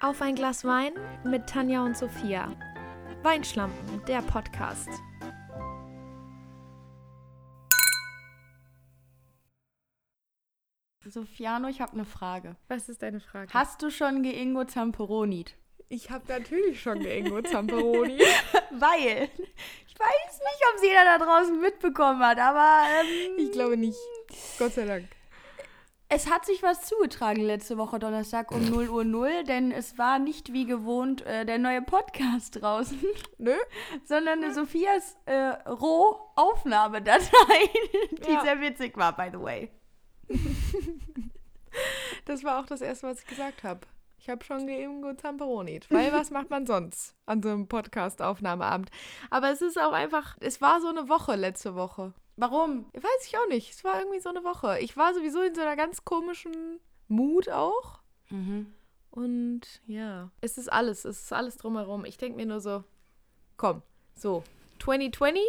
Auf ein Glas Wein mit Tanja und Sophia. Weinschlampen, der Podcast. Sofiano, ich habe eine Frage. Was ist deine Frage? Hast du schon Geingo Zamperonit? Ich habe natürlich schon Geingo Zamperoni. Weil, ich weiß nicht, ob es jeder da draußen mitbekommen hat, aber ähm, ich glaube nicht. Gott sei Dank. Es hat sich was zugetragen letzte Woche Donnerstag um 0 Uhr 0, denn es war nicht wie gewohnt äh, der neue Podcast draußen. Nö. Sondern äh, Sophias äh, Rohaufnahmedatei, die Ja. sehr witzig war, by the way. Das war auch das erste, was ich gesagt habe. Ich habe schon Geingo Zamperoni. Weil was macht man sonst an so einem Podcast-Aufnahmeabend? Aber es ist auch einfach, es war so eine Woche letzte Woche. Warum? Weiß ich auch nicht. Es war irgendwie so eine Woche. Ich war sowieso in so einer ganz komischen Mut auch. Mhm. Und ja, es ist alles, es ist alles drumherum. Ich denke mir nur so, komm, so, 2020,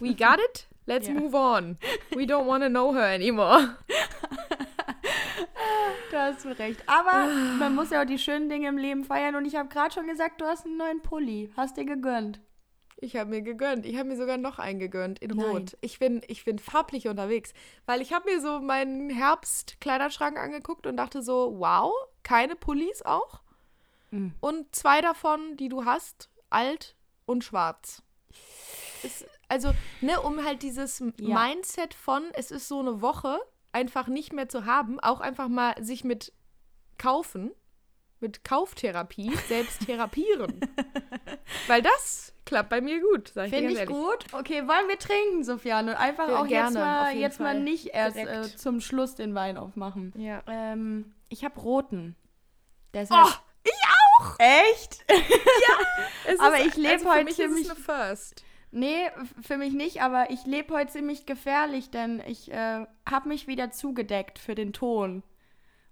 we got it, let's Ja. move on. We don't want to know her anymore. Da hast du recht. Aber man muss ja auch die schönen Dinge im Leben feiern. Und ich habe gerade schon gesagt, du hast einen neuen Pulli. Hast dir gegönnt. Ich habe mir gegönnt. Ich habe mir sogar noch einen gegönnt in Nein. Rot. Ich bin, ich bin farblich unterwegs, weil ich habe mir so meinen Herbst-Kleiderschrank angeguckt und dachte so, wow, keine Pullis auch. Mhm. Und zwei davon, die du hast, alt und schwarz. Es, also, ne, um halt dieses Ja. Mindset von, es ist so eine Woche, einfach nicht mehr zu haben, auch einfach mal sich mit kaufen, mit Kauftherapie selbst therapieren. Weil das klappt bei mir gut, sag ich Finde ich ehrlich. gut. Okay, wollen wir trinken, Sofiane? Einfach Ja, auch jetzt gerne, auf mal, jetzt mal nicht erst äh, zum Schluss den Wein aufmachen. Ja. Ähm, ich habe roten. Deshalb. Oh, ich auch! Echt? Es Aber ist- ich lebe also für heute mich ist ziemlich- es eine First. Nee, für mich nicht, aber ich lebe heute ziemlich gefährlich, denn ich äh, habe mich wieder zugedeckt für den Ton.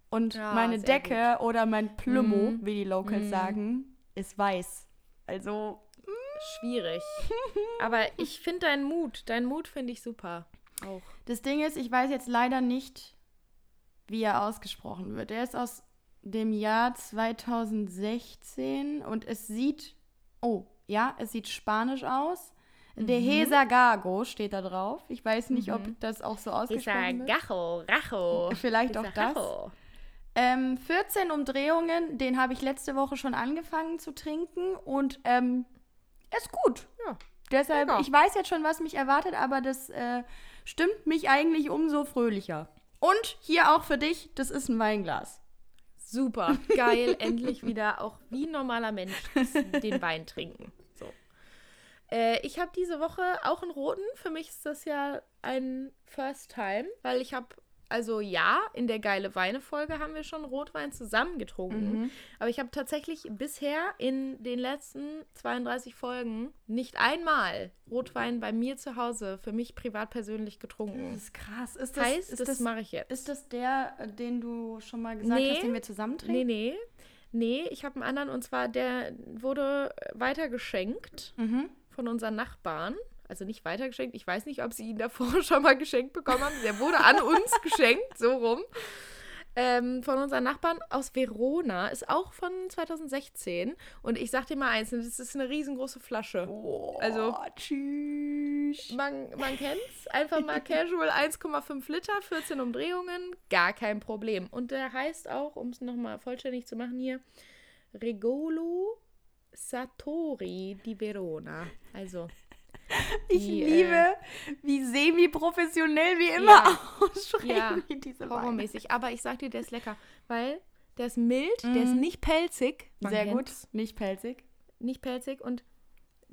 Und Ja, meine sehr Decke oder mein Plümo, Mhm. wie die Locals Mhm. sagen, ist weiß. Also, Schwierig. Aber ich finde deinen Mut, deinen Mut finde ich super. Auch. das Ding ist, ich weiß jetzt leider nicht, wie er ausgesprochen wird. Er ist aus dem Jahr 2016 und es sieht, oh, ja, es sieht spanisch aus. De Hesa Gago steht da drauf. Ich weiß nicht, ob das auch so ausgesprochen wird. Gacho, Racho. Vielleicht auch das. Ähm, 14 Umdrehungen, den habe ich letzte Woche schon angefangen zu trinken und ähm, ist gut. Ja. Deshalb, Lecker. ich weiß jetzt schon, was mich erwartet, aber das äh, stimmt mich eigentlich umso fröhlicher. Und hier auch für dich, das ist ein Weinglas. Super, geil, endlich wieder auch wie ein normaler Mensch den Wein trinken. So. Äh, ich habe diese Woche auch einen roten. Für mich ist das ja ein First Time, weil ich habe, also ja, in der geile Weine-Folge haben wir schon Rotwein zusammen getrunken. Aber ich habe tatsächlich bisher in den letzten 32 Folgen nicht einmal Rotwein bei mir zu Hause für mich privat persönlich getrunken. ist krass. Ist das, heißt, ist das, das, mache ich jetzt. ist das der, den du schon mal gesagt Nee. hast, den wir zusammen Nee, trinken? nee. Nee, ich habe einen anderen und zwar der wurde weitergeschenkt Mhm. von unseren Nachbarn. Also nicht weitergeschenkt. Ich weiß nicht, ob sie ihn davor schon mal geschenkt bekommen haben. Der wurde an uns geschenkt, so rum. Ähm, von unseren Nachbarn aus Verona. Ist auch von 2016. Und ich sag dir mal eins, das ist eine riesengroße Flasche. Oh, Also- tschüss. Man, man kennt's. Einfach mal casual 1,5 Liter, 14 Umdrehungen, gar kein Problem. Und der heißt auch, um es nochmal vollständig zu machen hier, Regolo Satori di Verona. Also, Ich die, liebe, äh, wie semi-professionell wir immer Ja. aussprechen, Ja. wie diese horrormäßig. Aber ich sag dir, der ist lecker, weil der ist mild, der ist nicht pelzig. Man Mhm. Sehr gut, nicht pelzig. Nicht pelzig und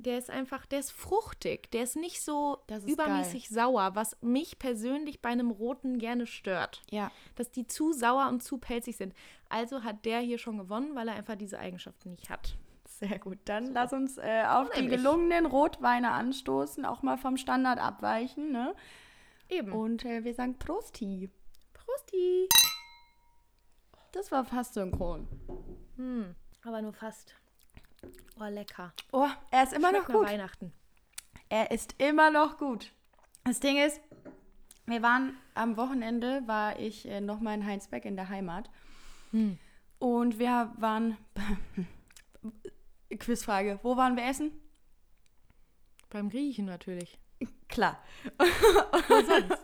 der ist einfach, der ist fruchtig. Der ist nicht so ist übermäßig sauer, was mich persönlich bei einem roten gerne stört. Ja. dass die zu sauer und zu pelzig sind. Also hat der hier schon gewonnen, weil er einfach diese Eigenschaften nicht hat. Sehr gut. Dann lass uns äh, auf die Nämlich. gelungenen Rotweine anstoßen, auch mal vom Standard abweichen. Ne? Eben. Und äh, wir sagen Prosti. Prosti. Das war fast synchron. Hm, aber nur fast. Oh, lecker. Oh, er ist immer noch Schmeckt nach gut. Weihnachten. Er ist immer noch gut. Das Ding ist, wir waren am Wochenende, war ich äh, nochmal in Heinsberg in der Heimat. Hm. Und wir waren. Quizfrage. Wo waren wir essen? Beim Griechen natürlich. Klar.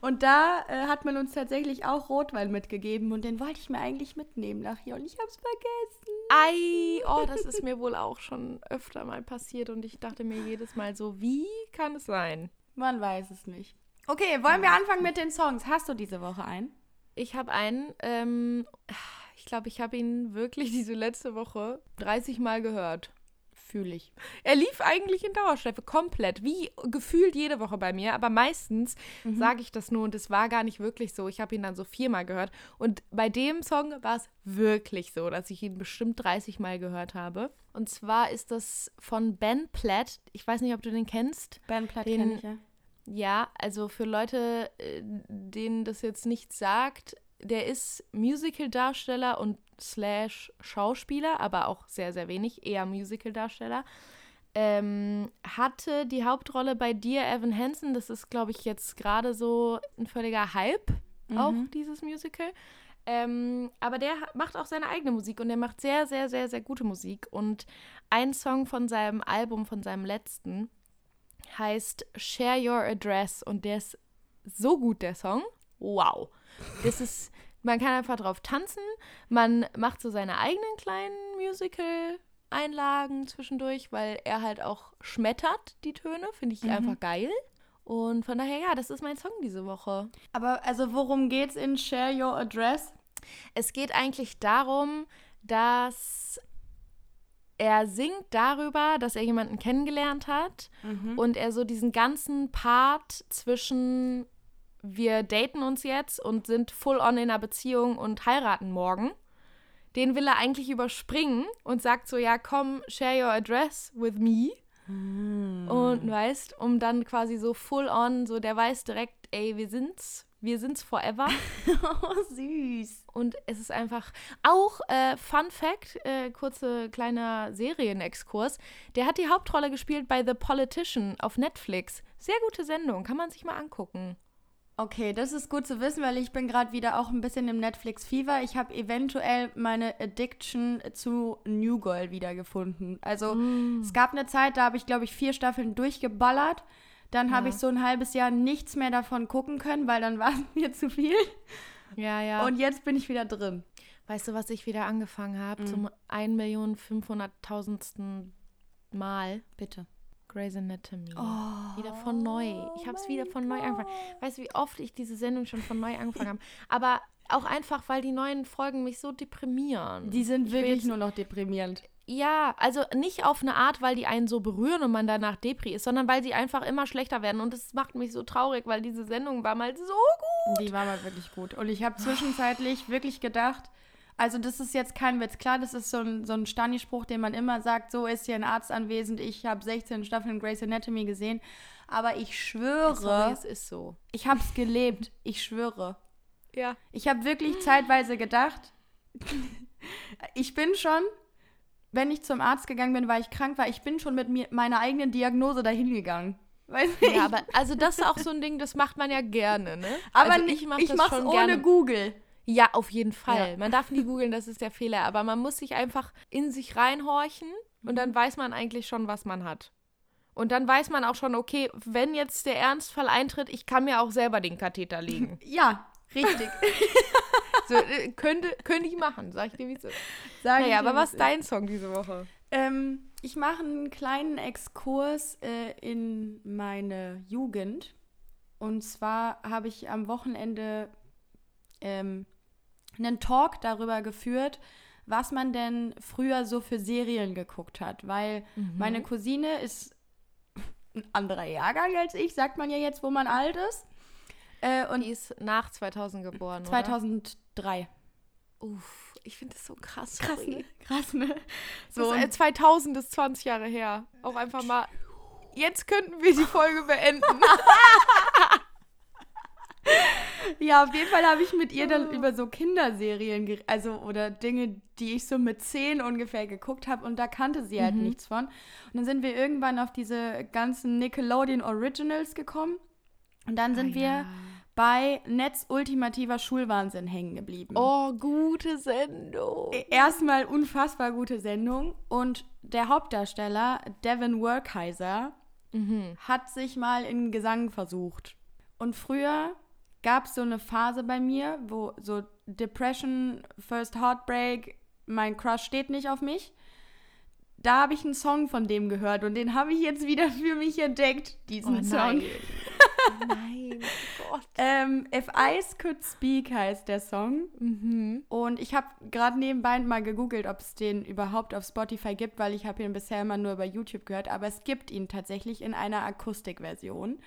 und da äh, hat man uns tatsächlich auch Rotwein mitgegeben und den wollte ich mir eigentlich mitnehmen nachher und ich habe es vergessen. Ei, oh, das ist mir wohl auch schon öfter mal passiert und ich dachte mir jedes Mal so, wie kann es sein? Man weiß es nicht. Okay, wollen wir anfangen mit den Songs? Hast du diese Woche einen? Ich habe einen, ähm, ich glaube, ich habe ihn wirklich diese letzte Woche 30 Mal gehört. Fühle ich. Er lief eigentlich in Dauerschleife komplett, wie gefühlt jede Woche bei mir, aber meistens mhm. sage ich das nur und es war gar nicht wirklich so. Ich habe ihn dann so viermal gehört und bei dem Song war es wirklich so, dass ich ihn bestimmt 30 Mal gehört habe. Und zwar ist das von Ben Platt. Ich weiß nicht, ob du den kennst. Ben Platt kenne ich ja. Ja, also für Leute, äh, denen das jetzt nichts sagt, der ist Musical-Darsteller und slash Schauspieler, aber auch sehr, sehr wenig, eher Musical-Darsteller. Ähm, hatte die Hauptrolle bei Dear Evan Hansen. Das ist, glaube ich, jetzt gerade so ein völliger Hype, mhm. auch dieses Musical. Ähm, aber der macht auch seine eigene Musik und der macht sehr, sehr, sehr, sehr gute Musik. Und ein Song von seinem Album, von seinem letzten, heißt Share Your Address und der ist so gut, der Song. Wow. Das ist, man kann einfach drauf tanzen, man macht so seine eigenen kleinen Musical-Einlagen zwischendurch, weil er halt auch schmettert, die Töne, finde ich mhm. einfach geil. Und von daher, ja, das ist mein Song diese Woche. Aber also worum geht's in Share Your Address? Es geht eigentlich darum, dass er singt darüber, dass er jemanden kennengelernt hat mhm. und er so diesen ganzen Part zwischen wir daten uns jetzt und sind full on in einer Beziehung und heiraten morgen. Den will er eigentlich überspringen und sagt so, ja, komm, share your address with me. Mm. Und weißt, um dann quasi so full on, so der weiß direkt, ey, wir sind's, wir sind's forever. oh, süß. Und es ist einfach auch äh, Fun Fact, äh, kurze kleiner Serienexkurs. Der hat die Hauptrolle gespielt bei The Politician auf Netflix. Sehr gute Sendung, kann man sich mal angucken. Okay, das ist gut zu wissen, weil ich bin gerade wieder auch ein bisschen im Netflix-Fever. Ich habe eventuell meine Addiction zu New Girl wiedergefunden. Also mm. es gab eine Zeit, da habe ich, glaube ich, vier Staffeln durchgeballert. Dann ja. habe ich so ein halbes Jahr nichts mehr davon gucken können, weil dann war es mir zu viel. Ja, ja. Und jetzt bin ich wieder drin. Weißt du, was ich wieder angefangen habe? Mm. Zum 1.500.000. Mal. Bitte. Grey's Anatomy. Oh, wieder von neu. Ich habe es wieder von neu angefangen. Weißt du, wie oft ich diese Sendung schon von neu angefangen habe? Aber auch einfach, weil die neuen Folgen mich so deprimieren. Die sind wirklich nur noch deprimierend. Ja, also nicht auf eine Art, weil die einen so berühren und man danach Depri ist, sondern weil sie einfach immer schlechter werden. Und das macht mich so traurig, weil diese Sendung war mal so gut. Die war mal wirklich gut. Und ich habe zwischenzeitlich wirklich gedacht, also das ist jetzt kein Witz. Klar, das ist so ein, so ein Stani-Spruch, den man immer sagt, so ist hier ein Arzt anwesend, ich habe 16 Staffeln Grey's Anatomy gesehen. Aber ich schwöre, Sorry, es ist so. Ich habe es gelebt, ich schwöre. Ja. Ich habe wirklich zeitweise gedacht, ich bin schon, wenn ich zum Arzt gegangen bin, weil ich krank war, ich bin schon mit mir, meiner eigenen Diagnose dahin gegangen. Weiß nicht. Ja, aber also das ist auch so ein Ding, das macht man ja gerne, ne? Aber also ich, mach ich mache es ohne gerne. Google. Ja, auf jeden Fall. Ja. Man darf nie googeln, das ist der Fehler. Aber man muss sich einfach in sich reinhorchen und dann weiß man eigentlich schon, was man hat. Und dann weiß man auch schon, okay, wenn jetzt der Ernstfall eintritt, ich kann mir auch selber den Katheter legen. Ja, richtig. so, äh, könnte, könnte ich machen, sag ich dir, wie es ist. Sag naja, aber was ist dein Song diese Woche? Ähm, ich mache einen kleinen Exkurs äh, in meine Jugend. Und zwar habe ich am Wochenende ähm, einen Talk darüber geführt, was man denn früher so für Serien geguckt hat. Weil mhm. meine Cousine ist ein anderer Jahrgang als ich, sagt man ja jetzt, wo man alt ist. Äh, und die ist nach 2000 geboren, 2003. Oder? Uff, ich finde das so krass. Krass, ne? Krass, ne? So, ist, äh, 2000 ist 20 Jahre her. Auch einfach mal. Jetzt könnten wir die Folge beenden. ja, auf jeden Fall habe ich mit ihr dann oh. über so Kinderserien, also oder Dinge, die ich so mit zehn ungefähr geguckt habe und da kannte sie halt mhm. nichts von. Und dann sind wir irgendwann auf diese ganzen Nickelodeon Originals gekommen und dann sind oh, wir ja. bei Netz ultimativer Schulwahnsinn hängen geblieben. Oh, gute Sendung. Erstmal unfassbar gute Sendung. Und der Hauptdarsteller, Devin Workheiser, Mhm. hat sich mal in Gesang versucht. Und früher gab es so eine Phase bei mir, wo so Depression, First Heartbreak, mein Crush steht nicht auf mich. Da habe ich einen Song von dem gehört und den habe ich jetzt wieder für mich entdeckt, diesen Oh Song. nein. nein, Gott. Ähm, If Eyes Could Speak heißt der Song. Mhm. Und ich habe gerade nebenbei mal gegoogelt, ob es den überhaupt auf Spotify gibt, weil ich habe ihn bisher immer nur über YouTube gehört. Aber es gibt ihn tatsächlich in einer Akustikversion.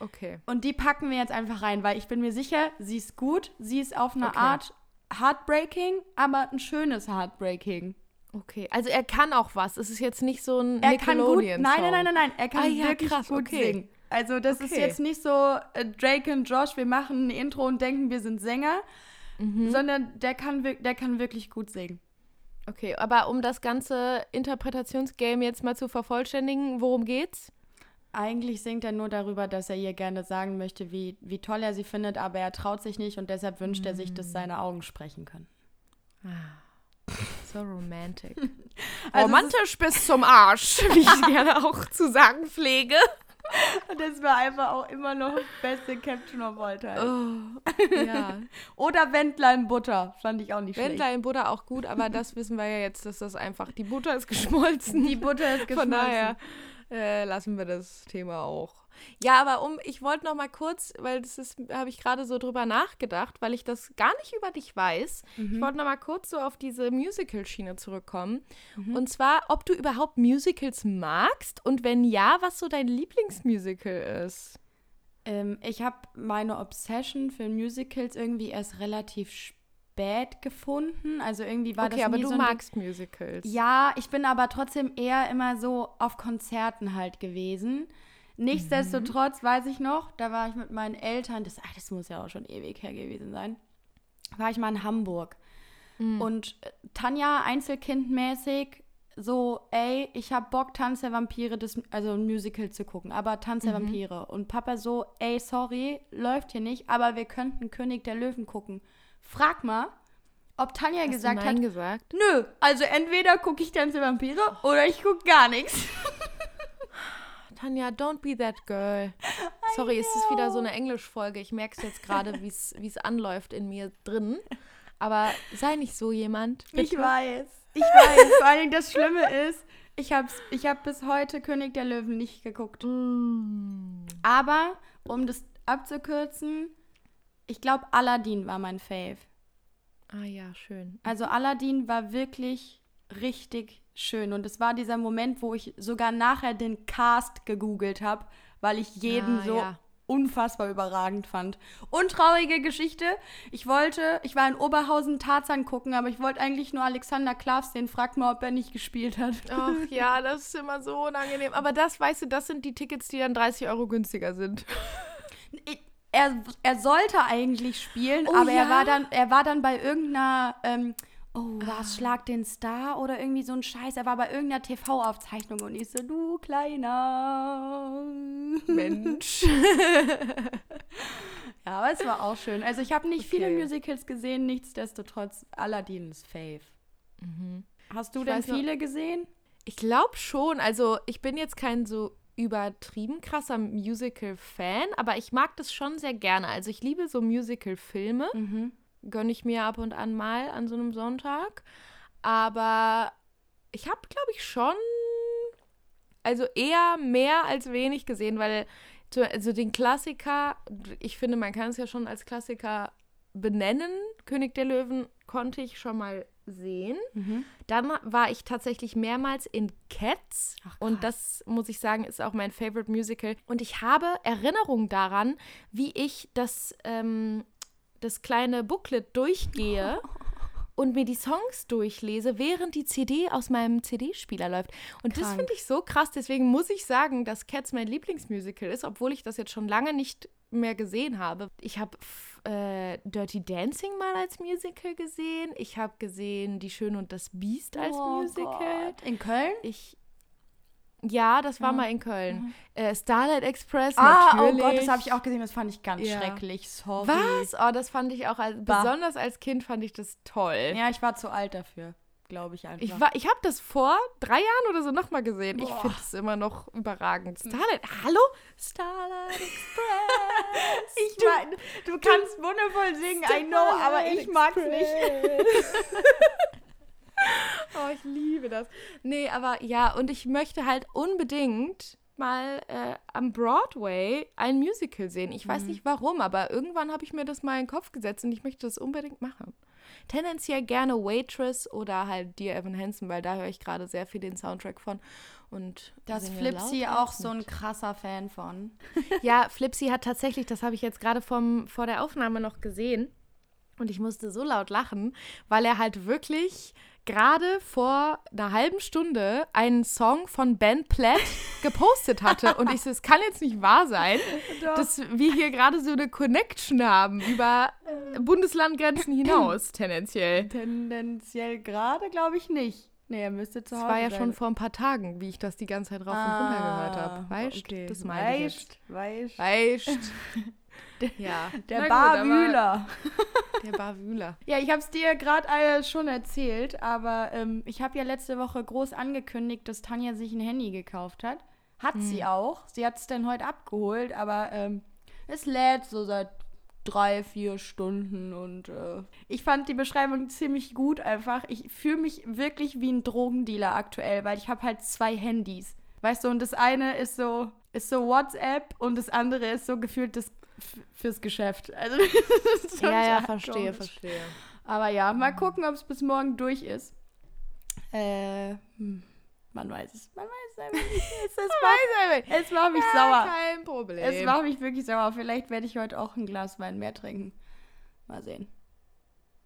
Okay. Und die packen wir jetzt einfach rein, weil ich bin mir sicher, sie ist gut. Sie ist auf eine Okay. Art Heartbreaking, aber ein schönes Heartbreaking. Okay. Also er kann auch was. Es ist jetzt nicht so ein Er kann gut. Nein, nein, nein, nein, nein. Er kann Ah, ja, wirklich krass, gut okay. singen. Also das ist Okay. jetzt nicht so äh, Drake und Josh, wir machen ein Intro und denken, wir sind Sänger, Mhm. sondern der kann, der kann wirklich gut singen. Okay, aber um das ganze Interpretationsgame jetzt mal zu vervollständigen, worum geht's? Eigentlich singt er nur darüber, dass er ihr gerne sagen möchte, wie, wie toll er sie findet, aber er traut sich nicht und deshalb wünscht er sich, Mm. dass seine Augen sprechen können. So romantic. Also Romantisch bis zum Arsch, wie ich gerne auch zu sagen pflege. Das war einfach auch immer noch beste Caption of all time. Oh, ja. Oder Wendler in Butter, fand ich auch nicht Wendler in Butter auch gut, aber das wissen wir ja jetzt, dass das einfach, die Butter ist geschmolzen. schlecht. Die Butter ist geschmolzen. Von daher äh, lassen wir das Thema auch. Ja, aber um, ich wollte noch mal kurz, weil das ist, habe ich gerade so drüber nachgedacht, weil ich das gar nicht über dich weiß. Mhm. Ich wollte noch mal kurz so auf diese Musical-Schiene zurückkommen. Mhm. Und zwar, ob du überhaupt Musicals magst und wenn ja, was so dein Lieblingsmusical ist. Ähm, ich habe meine Obsession für Musicals irgendwie erst relativ spät gefunden. Also irgendwie war okay, das aber nie du so Ding- magst Musicals. Ja, ich bin aber trotzdem eher immer so auf Konzerten halt gewesen. Nichtsdestotrotz weiß ich noch, da war ich mit meinen Eltern, das, ah, das muss ja auch schon ewig her gewesen sein, war ich mal in Hamburg. Und äh, Tanja, Einzelkindmäßig, so, ey, ich hab Bock, Tanz der Vampire, das, also ein Musical zu gucken, aber Tanz der Vampire. Und Papa so, ey, sorry, läuft hier nicht, aber wir könnten König der Löwen gucken. Frag mal, ob Tanja Hast gesagt hat, Nein gesagt? Nö, also entweder gucke ich Tanz der Vampire oder ich gucke gar nichts. Tanja, don't be that girl. Sorry, es ist wieder so eine Englischfolge. Ich merke es jetzt gerade, wie es anläuft in mir drin. Aber sei nicht so jemand. Ich bitte. weiß. Ich weiß. Vor allem das Schlimme ist, ich habe ich hab bis heute König der Löwen nicht geguckt. Mm. Aber, um das abzukürzen, ich glaube, Aladdin war mein Fave. Ah ja, schön. Also Aladdin war wirklich richtig schön. Und es war dieser Moment, wo ich sogar nachher den Cast gegoogelt habe, weil ich jeden Ah, so ja. unfassbar überragend fand. Und traurige Geschichte. Ich wollte, ich war in Oberhausen Tarzan gucken, aber ich wollte eigentlich nur Alexander Klavs sehen. Frag mal, ob er nicht gespielt hat. Ach ja, das ist immer so unangenehm. Aber das, weißt du, das sind die Tickets, die dann 30 Euro günstiger sind. Er, er sollte eigentlich spielen, Oh aber ja? er war dann, er war dann bei irgendeiner, ähm, oh, was Schlag den Star oder irgendwie so ein Scheiß. Er war bei irgendeiner TV-Aufzeichnung und ich so, du kleiner Mensch. Ja, aber es war auch schön. Also ich habe nicht viele Okay. Musicals gesehen, nichtsdestotrotz Aladdin ist Fave. Hast du Ich denn weiß noch- viele gesehen? Ich glaube schon. Also, ich bin jetzt kein so übertrieben krasser Musical-Fan, aber ich mag das schon sehr gerne. Also, ich liebe so Musical-Filme. Mhm. Gönne ich mir ab und an mal an so einem Sonntag. Aber ich habe, glaube ich, schon. Also eher mehr als wenig gesehen, weil so- also den Klassiker, ich finde, man kann es ja schon als Klassiker benennen. König der Löwen konnte ich schon mal sehen. Mhm. Dann war ich tatsächlich mehrmals in Cats Ach, und das muss ich sagen ist auch mein Favorite Musical und ich habe Erinnerungen daran, wie ich das ähm, das kleine Booklet durchgehe und mir die Songs durchlese, während die CD aus meinem CD-Spieler läuft. Und das Krank. finde ich so krass. Deswegen muss ich sagen, dass Cats mein Lieblingsmusical ist, obwohl ich das jetzt schon lange nicht mehr gesehen habe. Ich habe äh, Dirty Dancing mal als Musical gesehen. Ich habe gesehen Die Schöne und das Biest als Oh Musical. Gott. In Köln? Ich Ja, das war mal in Köln. Äh, Starlight Express, Ah, natürlich. oh Gott, das habe ich auch gesehen. Das fand ich ganz Ja. schrecklich. Sorry. Was? Oh, das fand ich auch, als, besonders als Kind fand ich das toll. Ja, ich war zu alt dafür, glaube ich einfach. Ich, war- ich habe das vor drei Jahren oder so nochmal gesehen. Ich Boah. finde es immer noch überragend. Starlight, hallo? Starlight Express. Ich meine, du kannst wundervoll singen, I know, aber ich mag's nicht. oh, ich liebe das. Nee, aber ja, und ich möchte halt unbedingt mal äh, am Broadway ein Musical sehen. Ich Mhm. weiß nicht warum, aber irgendwann habe ich mir das mal in den Kopf gesetzt und ich möchte das unbedingt machen. Tendenziell gerne Waitress oder halt Dear Evan Hansen, weil da höre ich gerade sehr viel den Soundtrack von. Und Das Flipsy auch so ein krasser Fan von. Ja, Flipsy hat tatsächlich, das habe ich jetzt gerade vor der Aufnahme noch gesehen. Und ich musste so laut lachen, weil er halt wirklich gerade vor einer halben Stunde einen Song von Ben Platt gepostet hatte. Und ich so, es kann jetzt nicht wahr sein, dass wir hier gerade so eine Connection haben über Bundeslandgrenzen hinaus, tendenziell. Tendenziell gerade glaube ich nicht. Nee, er müsste zu Das Hause war ja sein. schon vor ein paar Tagen, wie ich das die ganze Zeit rauf und runter gehört habe. Weißt Ah, okay. das meine ich. Weißt, weißt. Weißt Ja. Der Barwühler. Der Barwühler. Ja, ich habe es dir gerade äh, schon erzählt, aber ähm, ich habe ja letzte Woche groß angekündigt, dass Tanja sich ein Handy gekauft hat. Hat Hm. sie auch. Sie hat es dann heute abgeholt, aber ähm, es lädt so seit drei, vier Stunden und äh, ich fand die Beschreibung ziemlich gut einfach. Ich fühle mich wirklich wie ein Drogendealer aktuell, weil ich habe halt zwei Handys. Weißt du, und das eine ist so, ist so WhatsApp und das andere ist so gefühlt das fürs Geschäft. Also, Ja, ja, verstehe, komisch. verstehe. Aber ja, mal gucken, ob es bis morgen durch ist. Äh, hm, man weiß es. Man weiß es einfach nicht. Es, es, macht, es macht mich sauer. Kein Problem. Es macht mich wirklich sauer. Vielleicht werde ich heute auch ein Glas Wein mehr trinken. Mal sehen.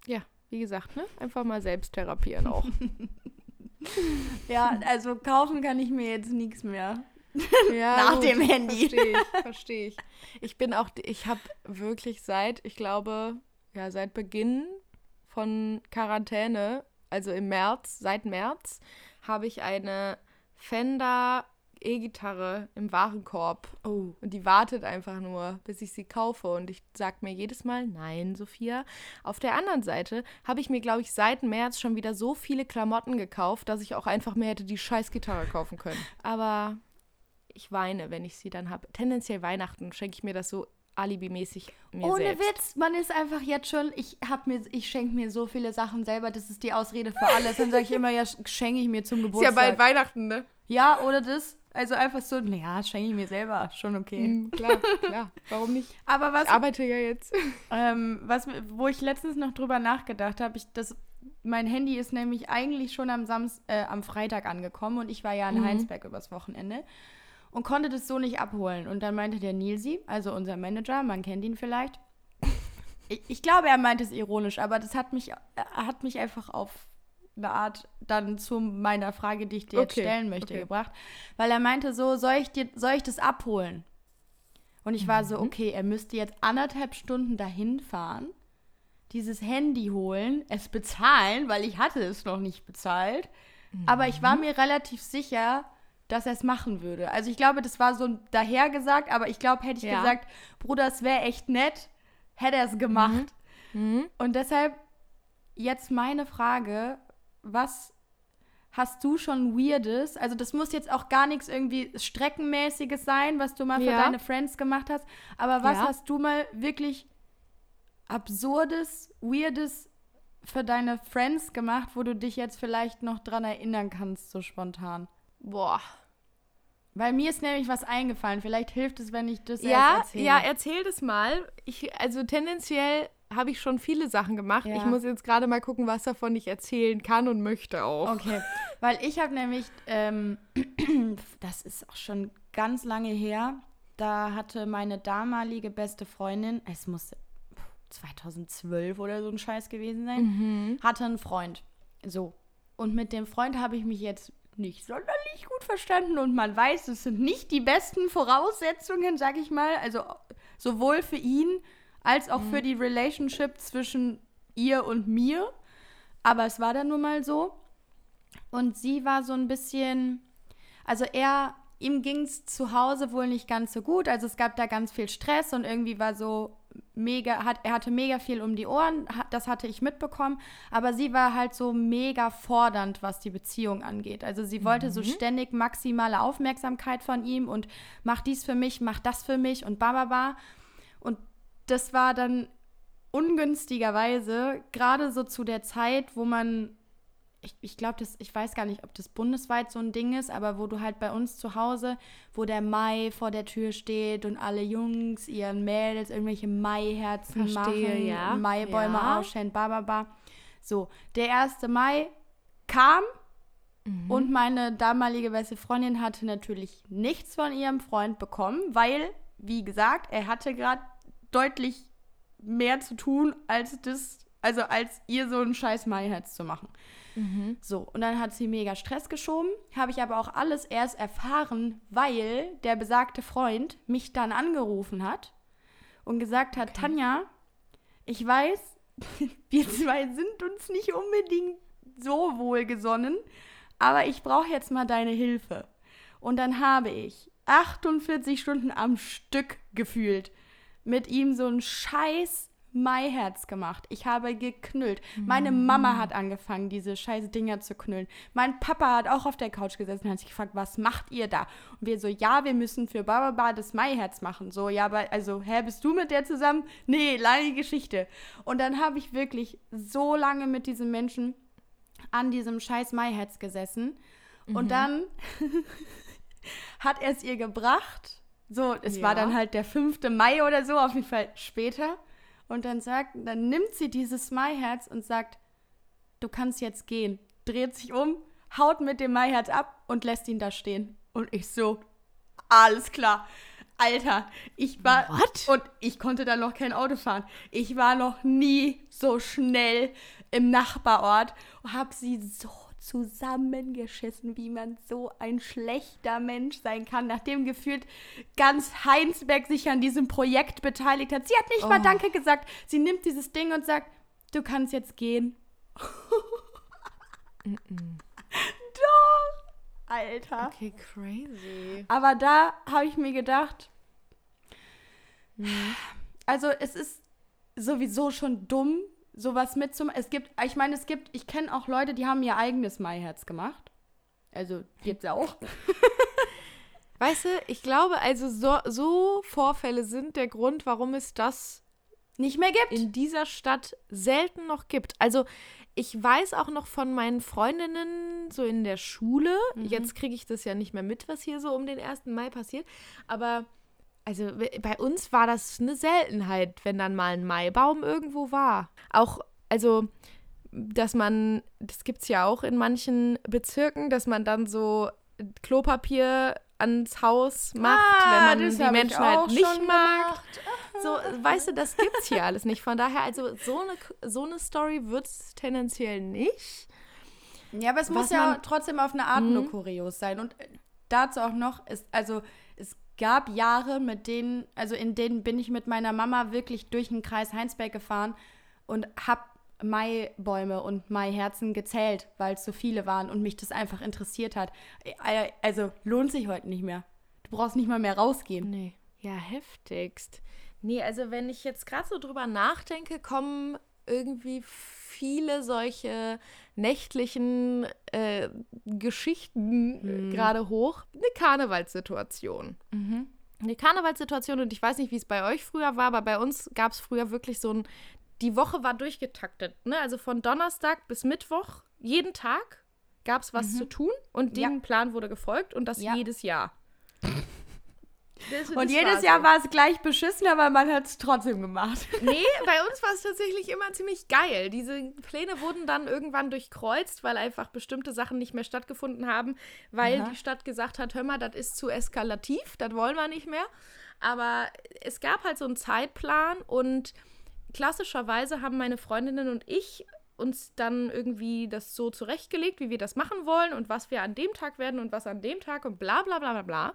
ja, wie gesagt, ne? Einfach mal selbst therapieren auch. Ja, also kaufen kann ich mir jetzt nichts mehr. ja, Nach dem Handy. Verstehe ich, verstehe ich. Ich bin auch, ich habe wirklich seit, ich glaube, ja, seit Beginn von Quarantäne, also im März, seit März, habe ich eine Fender E-Gitarre im Warenkorb. Oh. Und die wartet einfach nur, bis ich sie kaufe. Und ich sage mir jedes Mal, nein, Sophia. Auf der anderen Seite habe ich mir, glaube ich, seit März schon wieder so viele Klamotten gekauft, dass ich auch einfach mehr hätte die scheiß Gitarre kaufen können. Aber ich weine, wenn ich sie dann habe. Tendenziell Weihnachten schenke ich mir das so alibimäßig mir Ohne selbst. Witz, man ist einfach jetzt schon, ich hab mir, ich schenke mir so viele Sachen selber, das ist die Ausrede für alles. Dann sage ich immer, ja, schenke ich mir zum Ist ja Geburtstag. bald Weihnachten, ne? Ja, oder das. Also einfach so, naja, schenke ich mir selber, schon okay. Mhm, klar, klar. Warum nicht? Aber was, Ich arbeite ja jetzt. ähm, was, wo ich letztens noch drüber nachgedacht habe, ich, das, mein Handy ist nämlich eigentlich schon am, Samst, äh, am Freitag angekommen und ich war ja in Mhm. Heinsberg übers Wochenende und konnte das so nicht abholen. Und dann meinte der Nilsi, also unser Manager, man kennt ihn vielleicht, ich, ich glaube, er meint es ironisch, aber das hat mich, äh, hat mich einfach auf eine Art dann zu meiner Frage, die ich dir jetzt Okay, stellen möchte, okay. gebracht. Weil er meinte so, soll ich, dir, soll ich das abholen? Und ich war Mhm. so, okay, er müsste jetzt anderthalb Stunden dahin fahren, dieses Handy holen, es bezahlen, weil ich hatte es noch nicht bezahlt. Aber ich Mhm. war mir relativ sicher, dass er es machen würde. Also ich glaube, das war so dahergesagt, aber ich glaube, hätte ich Ja. gesagt, Bruder, es wäre echt nett, hätte er es gemacht. Mhm. Und deshalb jetzt meine Frage, was hast du schon Weirdes? Also das muss jetzt auch gar nichts irgendwie Streckenmäßiges sein, was du mal für Ja. deine Friends gemacht hast. Aber was Ja. hast du mal wirklich Absurdes, Weirdes für deine Friends gemacht, wo du dich jetzt vielleicht noch dran erinnern kannst, so spontan? Boah. Weil mir ist nämlich was eingefallen. Vielleicht hilft es, wenn ich das Ja, erzähle. ja, erzähl das mal. Ich, also tendenziell habe ich schon viele Sachen gemacht. Ja. Ich muss jetzt gerade mal gucken, was davon ich erzählen kann und möchte auch. Okay, weil ich habe nämlich, ähm, das ist auch schon ganz lange her, da hatte meine damalige beste Freundin, es muss 2012 oder so ein Scheiß gewesen sein, Mhm. hatte einen Freund. So. Und mit dem Freund habe ich mich jetzt nicht sonderlich gut verstanden und man weiß, es sind nicht die besten Voraussetzungen, sag ich mal. Also sowohl für ihn als auch für die Relationship zwischen ihr und mir. Aber es war dann nun mal so. Und sie war so ein bisschen, also er, ihm ging es zu Hause wohl nicht ganz so gut. Also es gab da ganz viel Stress und irgendwie war so mega, hat, er hatte mega viel um die Ohren, das hatte ich mitbekommen, aber sie war halt so mega fordernd, was die Beziehung angeht. Also sie wollte mhm. so ständig maximale Aufmerksamkeit von ihm und mach dies für mich, mach das für mich und bababa. Und das war dann ungünstigerweise gerade so zu der Zeit, wo man ich, ich glaube, ich weiß gar nicht, ob das bundesweit so ein Ding ist, aber wo du halt bei uns zu Hause, wo der Mai vor der Tür steht und alle Jungs ihren Mädels irgendwelche Maiherzen machen, ja. Maibäume ja. ausstellen, bababa. So, der 1. Mai kam mhm. und meine damalige beste Freundin hatte natürlich nichts von ihrem Freund bekommen, weil, wie gesagt, er hatte gerade deutlich mehr zu tun, als das, also als ihr so ein scheiß Maiherz zu machen. Mhm. So, und dann hat sie mega Stress geschoben. Habe ich aber auch alles erst erfahren, weil der besagte Freund mich dann angerufen hat und gesagt hat, okay. Tanja, ich weiß, wir zwei sind uns nicht unbedingt so wohlgesonnen, aber ich brauche jetzt mal deine Hilfe. Und dann habe ich 48 Stunden am Stück gefühlt mit ihm so einen scheiß Maiherz gemacht. Ich habe geknüllt. Meine Mama hat angefangen, diese scheiß Dinger zu knüllen. Mein Papa hat auch auf der Couch gesessen und hat sich gefragt, was macht ihr da? Und wir so, ja, wir müssen für Baba das Maiherz machen. So, ja, aber, also, hä, bist du mit der zusammen? Nee, lange Geschichte. Und dann habe ich wirklich so lange mit diesem Menschen an diesem scheiß Maiherz gesessen. Mhm. Und dann hat er es ihr gebracht. So, es ja. war dann halt der 5. Mai oder so, auf jeden Fall später. Und dann sagt, dann nimmt sie dieses Maiherz und sagt, du kannst jetzt gehen. Dreht sich um, haut mit dem Maiherz ab und lässt ihn da stehen. Und ich so, alles klar. Alter, ich war What? und ich konnte dann noch kein Auto fahren. Ich war noch nie so schnell im Nachbarort und habe sie so zusammengeschissen, wie man so ein schlechter Mensch sein kann, nachdem gefühlt ganz Heinsberg sich an diesem Projekt beteiligt hat. Sie hat nicht oh. mal Danke gesagt. Sie nimmt dieses Ding und sagt, du kannst jetzt gehen. mm -mm. Doch! Alter. Okay, crazy. Aber da habe ich mir gedacht, mhm. also es ist sowieso schon dumm, sowas mitzumachen. Es gibt, ich meine, es gibt, ich kenne auch Leute, die haben ihr eigenes Maiherz gemacht. Also gibt's auch. weißt du, ich glaube, also so, so Vorfälle sind der Grund, warum es das nicht mehr gibt. In dieser Stadt selten noch gibt. Also ich weiß auch noch von meinen Freundinnen so in der Schule. Mhm. Jetzt kriege ich das ja nicht mehr mit, was hier so um den 1. Mai passiert. Aber also bei uns war das eine Seltenheit, wenn dann mal ein Maibaum irgendwo war. Auch, also, dass man, das gibt es ja auch in manchen Bezirken, dass man dann so Klopapier ans Haus macht, ah, wenn man die Menschen halt nicht mag. So, weißt du, das gibt's hier alles nicht. Von daher, also so eine, so eine Story wird es tendenziell nicht. Ja, aber es muss ja trotzdem auf eine Art nur mhm. kurios sein. Und dazu auch noch ist, also es gab Jahre, mit denen, also in denen bin ich mit meiner Mama wirklich durch den Kreis Heinsberg gefahren und hab Maibäume und Maiherzen gezählt, weil es so viele waren und mich das einfach interessiert hat. Äh, also lohnt sich heute nicht mehr. Du brauchst nicht mal mehr rausgehen. Nee. Ja, heftigst. Nee, also wenn ich jetzt gerade so drüber nachdenke, kommen irgendwie viele solche nächtlichen äh, Geschichten mhm. gerade hoch. Eine Karnevalssituation. Mhm. Eine Karnevalssituation und ich weiß nicht, wie es bei euch früher war, aber bei uns gab es früher wirklich so ein, die Woche war durchgetaktet. Ne? Also von Donnerstag bis Mittwoch, jeden Tag gab es was mhm. zu tun und dem ja. Plan wurde gefolgt und das ja. jedes Jahr. Und jedes Jahr war es gleich beschissen, aber man hat es trotzdem gemacht. Nee, bei uns war es tatsächlich immer ziemlich geil. Diese Pläne wurden dann irgendwann durchkreuzt, weil einfach bestimmte Sachen nicht mehr stattgefunden haben, weil Aha. die Stadt gesagt hat, hör mal, das ist zu eskalativ, das wollen wir nicht mehr. Aber es gab halt so einen Zeitplan und klassischerweise haben meine Freundinnen und ich uns dann irgendwie das so zurechtgelegt, wie wir das machen wollen und was wir an dem Tag werden und was an dem Tag und bla bla bla bla bla.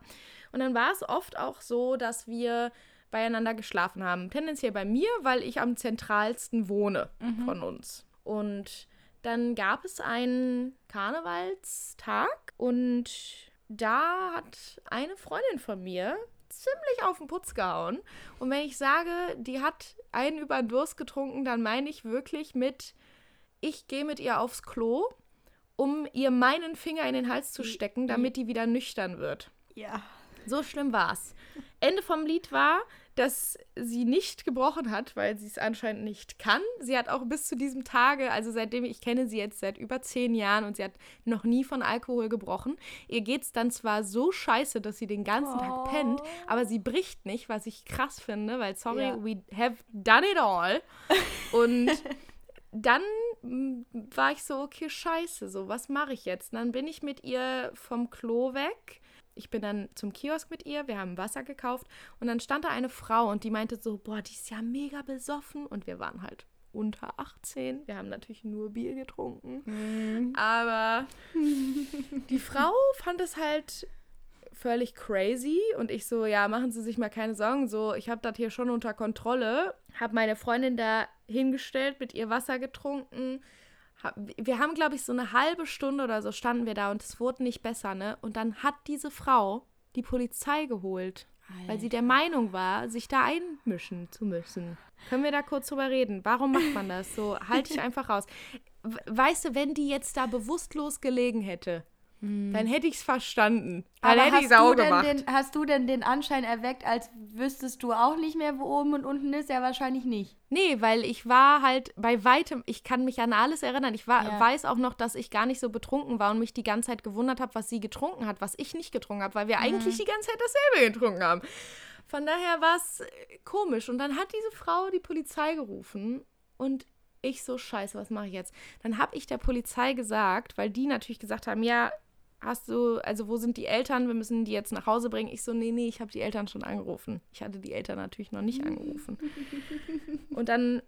Und dann war es oft auch so, dass wir beieinander geschlafen haben. Tendenziell bei mir, weil ich am zentralsten wohne mhm. von uns. Und dann gab es einen Karnevalstag und da hat eine Freundin von mir ziemlich auf den Putz gehauen. Und wenn ich sage, die hat einen über den Durst getrunken, dann meine ich wirklich mit, ich gehe mit ihr aufs Klo, um ihr meinen Finger in den Hals zu stecken, damit die wieder nüchtern wird. Ja. So schlimm war's. Ende vom Lied war, dass sie nicht gebrochen hat, weil sie es anscheinend nicht kann. Sie hat auch bis zu diesem Tage, also seitdem ich kenne sie jetzt seit über zehn Jahren und sie hat noch nie von Alkohol gebrochen. Ihr geht's dann zwar so scheiße, dass sie den ganzen Oh. Tag pennt, aber sie bricht nicht, was ich krass finde, weil sorry, Ja. we have done it all. Und dann war ich so, okay, scheiße, so, was mache ich jetzt? Und dann bin ich mit ihr vom Klo weg. Ich bin dann zum Kiosk mit ihr, wir haben Wasser gekauft. Und dann stand da eine Frau und die meinte so, boah, die ist ja mega besoffen. Und wir waren halt unter 18. Wir haben natürlich nur Bier getrunken, aber die Frau fand es halt völlig crazy. Und ich so, ja, machen Sie sich mal keine Sorgen, so, ich habe das hier schon unter Kontrolle, habe meine Freundin da hingestellt, mit ihr Wasser getrunken. Wir haben, glaube ich, so eine halbe Stunde oder so standen wir da und es wurde nicht besser, ne? Und dann hat diese Frau die Polizei geholt, weil sie der Meinung war, sich da einmischen zu müssen. Können wir da kurz drüber reden? Warum macht man das? So, halte ich einfach raus. We- Weißt du, wenn die jetzt da bewusstlos gelegen hätte, dann hätte ich es verstanden. Dann Aber hätte ich hast es auch du, denn gemacht. den, hast du denn den Anschein erweckt, als wüsstest du auch nicht mehr, wo oben und unten ist? Ja, wahrscheinlich nicht. Nee, weil ich war halt bei weitem, ich kann mich an alles erinnern. Ich war, Ja. weiß auch noch, dass ich gar nicht so betrunken war und mich die ganze Zeit gewundert habe, was sie getrunken hat, was ich nicht getrunken habe, weil wir eigentlich die ganze Zeit dasselbe getrunken haben. Von daher war es komisch. Und dann hat diese Frau die Polizei gerufen und ich so, scheiße, was mache ich jetzt? Dann habe ich der Polizei gesagt, weil die natürlich gesagt haben, ja, hast du, also wo sind die Eltern? Wir müssen die jetzt nach Hause bringen. Ich so, nee, nee, ich habe die Eltern schon angerufen. Ich hatte die Eltern natürlich noch nicht angerufen. Und dann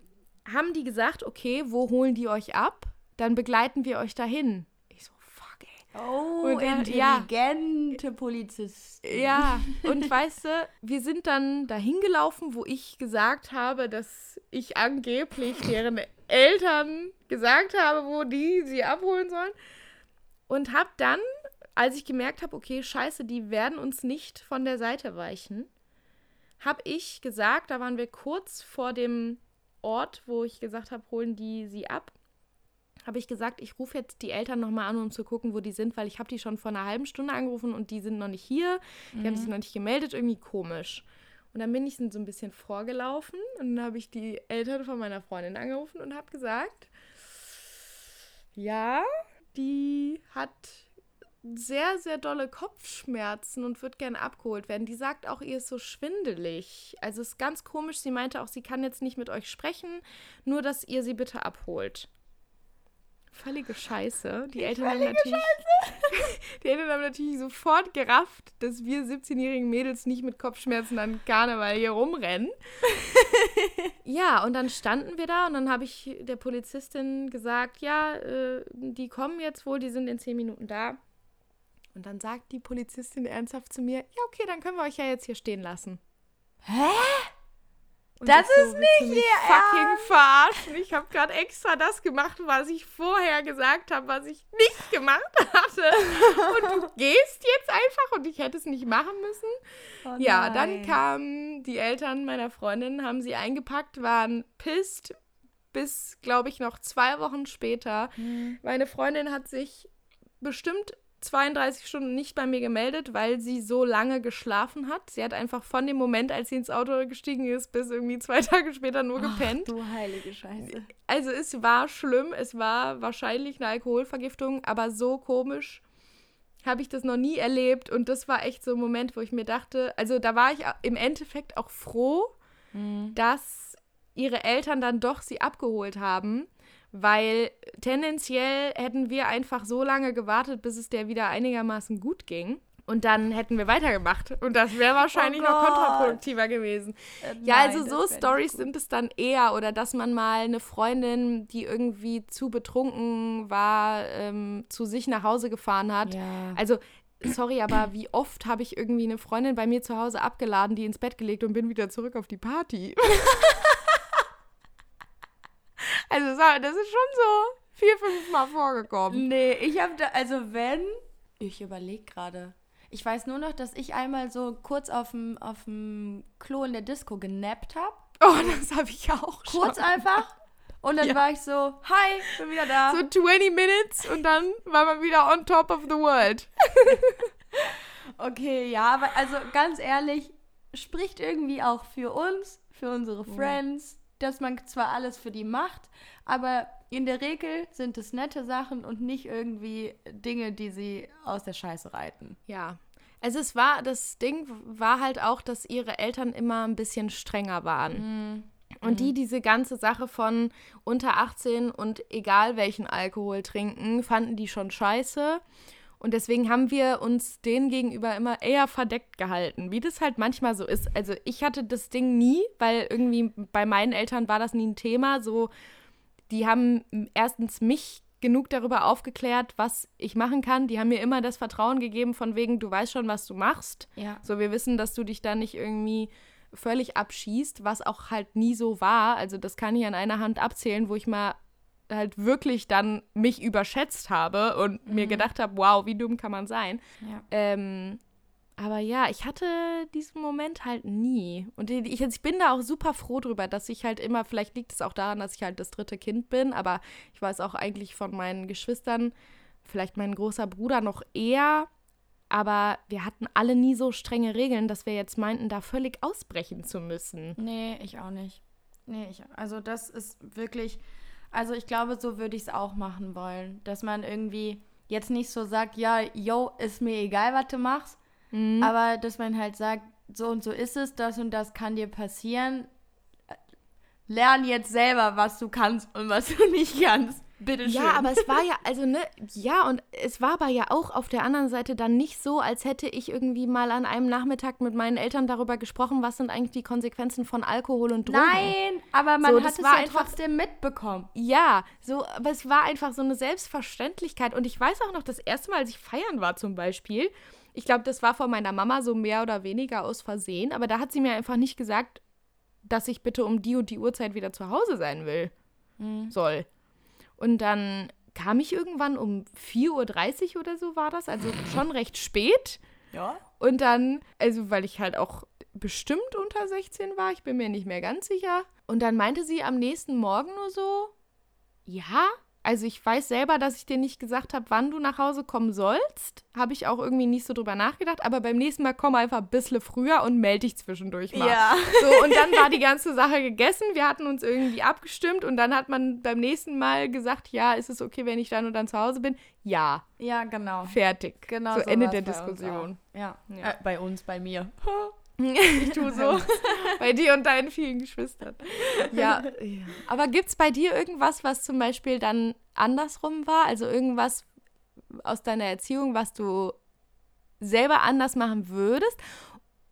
haben die gesagt, okay, wo holen die euch ab? Dann begleiten wir euch dahin. Ich so, fuck, ey. Oh, Und dann- ja. intelligente Polizist. Ja, und weißt du, wir sind dann dahin gelaufen, wo ich gesagt habe, dass ich angeblich deren Eltern gesagt habe, wo die sie abholen sollen. Und hab dann, als ich gemerkt habe, okay, scheiße, die werden uns nicht von der Seite weichen, habe ich gesagt, da waren wir kurz vor dem Ort, wo ich gesagt habe, holen die sie ab, habe ich gesagt, ich rufe jetzt die Eltern nochmal an, um zu gucken, wo die sind, weil ich habe die schon vor einer halben Stunde angerufen und die sind noch nicht hier. Die haben sich noch nicht gemeldet, irgendwie komisch. Und dann bin ich so ein bisschen vorgelaufen und dann habe ich die Eltern von meiner Freundin angerufen und habe gesagt, ja, die hat sehr, sehr dolle Kopfschmerzen und wird gern abgeholt werden. Die sagt auch, ihr ist so schwindelig. Also es ist ganz komisch. Sie meinte auch, sie kann jetzt nicht mit euch sprechen, nur dass ihr sie bitte abholt. Völlige Scheiße. Die Eltern haben natürlich, die Eltern haben natürlich sofort gerafft, dass wir 17-jährigen Mädels nicht mit Kopfschmerzen an Karneval hier rumrennen. ja, und dann standen wir da und dann habe ich der Polizistin gesagt, ja, äh, die kommen jetzt wohl, die sind in 10 Minuten da. Und dann sagt die Polizistin ernsthaft zu mir, ja, okay, dann können wir euch ja jetzt hier stehen lassen. Hä? Und Das ist willst nicht Ihr fucking verarschen. Ich habe gerade extra das gemacht, was ich vorher gesagt habe, was ich nicht gemacht hatte. Und du gehst jetzt einfach und ich hätte es nicht machen müssen. Oh Ja, dann kamen die Eltern meiner Freundin, haben sie eingepackt, waren pisst bis, glaube ich, noch zwei Wochen später. Hm. Meine Freundin hat sich bestimmt 32 Stunden nicht bei mir gemeldet, weil sie so lange geschlafen hat. Sie hat einfach von dem Moment, als sie ins Auto gestiegen ist, bis irgendwie zwei Tage später nur gepennt. Du heilige Scheiße. Also es war schlimm, es war wahrscheinlich eine Alkoholvergiftung, aber so komisch habe ich das noch nie erlebt und das war echt so ein Moment, wo ich mir dachte, also da war ich im Endeffekt auch froh, dass ihre Eltern dann doch sie abgeholt haben, weil tendenziell hätten wir einfach so lange gewartet, bis es der wieder einigermaßen gut ging. Und dann hätten wir weitergemacht. Und das wäre wahrscheinlich Oh noch kontraproduktiver gewesen. Äh, Ja, nein, also so Stories sind es dann eher oder dass man mal eine Freundin, die irgendwie zu betrunken war, ähm, zu sich nach Hause gefahren hat. Ja. Also, sorry, aber wie oft habe ich irgendwie eine Freundin bei mir zu Hause abgeladen, die ins Bett gelegt und bin wieder zurück auf die Party. also, so- das ist schon so vier, fünf Mal vorgekommen. Nee, ich habe da, also wenn, ich überlege gerade. Ich weiß nur noch, dass ich einmal so kurz auf dem, auf dem Klo in der Disco genappt habe. Oh, das habe ich auch schon. Kurz einfach. Und dann ja. war ich so, hi, bin wieder da. So 20 Minutes und dann war man wieder on top of the world. okay, ja, aber also ganz ehrlich, spricht irgendwie auch für uns, für unsere Friends. Dass man zwar alles für die macht, aber in der Regel sind es nette Sachen und nicht irgendwie Dinge, die sie aus der Scheiße reiten. Ja. Also es war, das Ding war halt auch, dass ihre Eltern immer ein bisschen strenger waren. Mhm. Und die mhm. diese ganze Sache von unter 18 und egal welchen Alkohol trinken, fanden die schon scheiße. Und deswegen haben wir uns denen gegenüber immer eher verdeckt gehalten, wie das halt manchmal so ist. Also ich hatte das Ding nie, weil irgendwie bei meinen Eltern war das nie ein Thema. So, die haben erstens mich genug darüber aufgeklärt, was ich machen kann. Die haben mir immer das Vertrauen gegeben, von wegen, du weißt schon, was du machst. Ja. So, wir wissen, dass du dich da nicht irgendwie völlig abschießt, was auch halt nie so war. Also das kann ich an einer Hand abzählen, wo ich mal halt wirklich dann mich überschätzt habe und mhm. mir gedacht habe, wow, wie dumm kann man sein. Ja. Ähm, aber ja, ich hatte diesen Moment halt nie. Und ich, ich, bin da auch super froh drüber, dass ich halt immer, vielleicht liegt es auch daran, dass ich halt das dritte Kind bin, aber ich weiß auch eigentlich von meinen Geschwistern, vielleicht mein großer Bruder noch eher, aber wir hatten alle nie so strenge Regeln, dass wir jetzt meinten, da völlig ausbrechen zu müssen. Nee, ich auch nicht. Nee, ich, also das ist wirklich, also ich glaube, so würde ich es auch machen wollen, dass man irgendwie jetzt nicht so sagt, ja, yo, ist mir egal, was du machst, mhm. aber dass man halt sagt, so und so ist es, das und das kann dir passieren. Lern jetzt selber, was du kannst und was du nicht kannst. Bitte schön. Ja, aber es war ja, also ne, ja, und es war aber ja auch auf der anderen Seite dann nicht so, als hätte ich irgendwie mal an einem Nachmittag mit meinen Eltern darüber gesprochen, was sind eigentlich die Konsequenzen von Alkohol und Drogen. Nein, aber man so, hat es ja einfach, trotzdem mitbekommen. Ja, so, aber es war einfach so eine Selbstverständlichkeit. Und ich weiß auch noch, das erste Mal, als ich feiern war zum Beispiel, ich glaube, das war von meiner Mama so mehr oder weniger aus Versehen, aber da hat sie mir einfach nicht gesagt, dass ich bitte um die und die Uhrzeit wieder zu Hause sein will. Mhm. Soll. Und dann kam ich irgendwann um 4.30 Uhr oder so war das, also schon recht spät. Ja. Und dann, also weil ich halt auch bestimmt unter 16 war, ich bin mir nicht mehr ganz sicher. Und dann meinte sie am nächsten Morgen nur so, ja, also ich weiß selber, dass ich dir nicht gesagt habe, wann du nach Hause kommen sollst. Habe ich auch irgendwie nicht so drüber nachgedacht. Aber beim nächsten Mal komm einfach ein bisschen früher und melde dich zwischendurch mal. Ja. So, und dann war die ganze Sache gegessen. Wir hatten uns irgendwie abgestimmt und dann hat man beim nächsten Mal gesagt, ja, ist es okay, wenn ich dann und dann zu Hause bin? Ja. Ja, genau. Fertig. Genau. So, so Ende der Diskussion. Ja. ja. Äh, bei uns, bei mir. Ich tue so. bei dir und deinen vielen Geschwistern. Ja. ja. Aber gibt es bei dir irgendwas, was zum Beispiel dann andersrum war? Also irgendwas aus deiner Erziehung, was du selber anders machen würdest?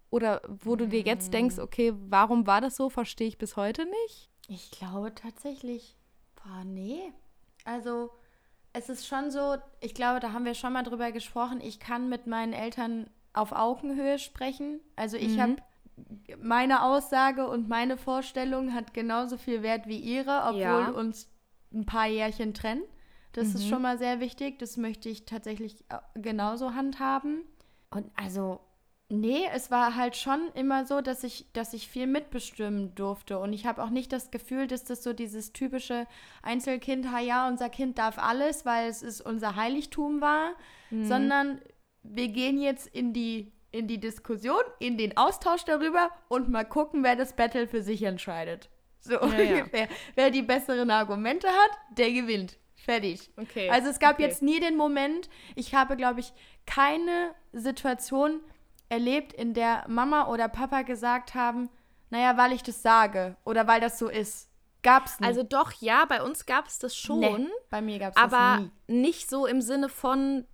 Oder wo du dir jetzt denkst, mm. okay, warum war das so? Verstehe ich bis heute nicht? Ich glaube tatsächlich, boah, nee. Also, es ist schon so, ich glaube, da haben wir schon mal drüber gesprochen, ich kann mit meinen Eltern auf Augenhöhe sprechen. Also ich mhm. habe meine Aussage und meine Vorstellung hat genauso viel Wert wie ihre, obwohl ja. uns ein paar Jährchen trennen. Das mhm. ist schon mal sehr wichtig. Das möchte ich tatsächlich äh, genauso handhaben. Und also, nee, es war halt schon immer so, dass ich, dass ich viel mitbestimmen durfte. Und ich habe auch nicht das Gefühl, dass das so dieses typische Einzelkind, ha ja, unser Kind darf alles, weil es ist unser Heiligtum war, mhm. sondern wir gehen jetzt in die, in die Diskussion, in den Austausch darüber und mal gucken, wer das Battle für sich entscheidet. So ja, ungefähr. Ja. Wer die besseren Argumente hat, der gewinnt. Fertig. Okay. Also es gab okay. jetzt nie den Moment, ich habe, glaube ich, keine Situation erlebt, in der Mama oder Papa gesagt haben, naja, weil ich das sage oder weil das so ist. Gab's nicht. Also doch, ja, bei uns gab es das schon. Nee, bei mir gab es das nie. Aber nicht so im Sinne von,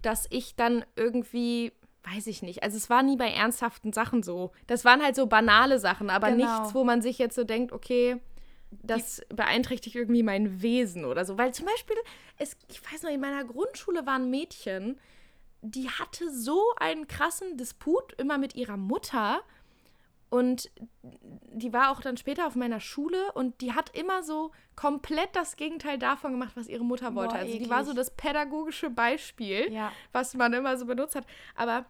dass ich dann irgendwie weiß ich nicht. Also es war nie bei ernsthaften Sachen so. Das waren halt so banale Sachen, aber genau. nichts, wo man sich jetzt so denkt, okay, das Die beeinträchtigt irgendwie mein Wesen oder so. Weil zum Beispiel, es, ich weiß noch, in meiner Grundschule war ein Mädchen, die hatte so einen krassen Disput immer mit ihrer Mutter und die war auch dann später auf meiner Schule und die hat immer so komplett das Gegenteil davon gemacht, was ihre Mutter wollte. Boah, also die war so das pädagogische Beispiel, ja. was man immer so benutzt hat. Aber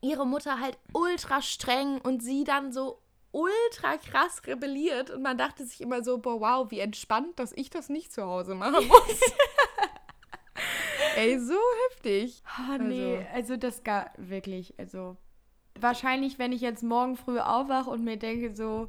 ihre Mutter halt ultra streng und sie dann so ultra krass rebelliert und man dachte sich immer so, boah, wow, wie entspannt, dass ich das nicht zu Hause machen muss. Ey, so heftig. Oh, nee, also, also das gar wirklich, also wahrscheinlich, wenn ich jetzt morgen früh aufwache und mir denke so,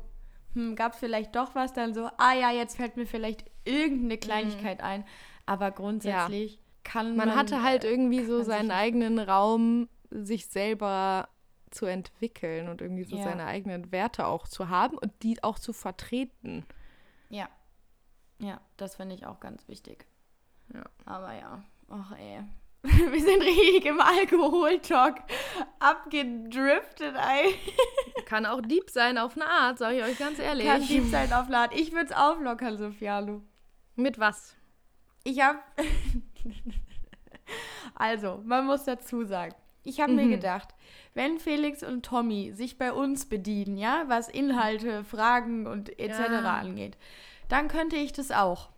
hm, gab es vielleicht doch was, dann so, ah ja, jetzt fällt mir vielleicht irgendeine mhm. Kleinigkeit mhm. ein. Aber grundsätzlich ja. kann man. Man hatte halt äh, irgendwie so seinen eigenen Raum, sich selber zu entwickeln und irgendwie so ja. seine eigenen Werte auch zu haben und die auch zu vertreten. Ja. Ja, das finde ich auch ganz wichtig. Ja. Aber ja, ach ey. Wir sind richtig im Alkoholtalk abgedriftet, ey. Kann auch Dieb sein auf eine Art, sag ich euch ganz ehrlich. Kann Dieb sein auf eine Art. Ich würde es auflockern, Sofialo. Mit was? Ich habe. also, man muss dazu sagen, ich habe mhm. mir gedacht, wenn Felix und Tommy sich bei uns bedienen, ja, was Inhalte, Fragen und etc. Ja. angeht, dann könnte ich das auch.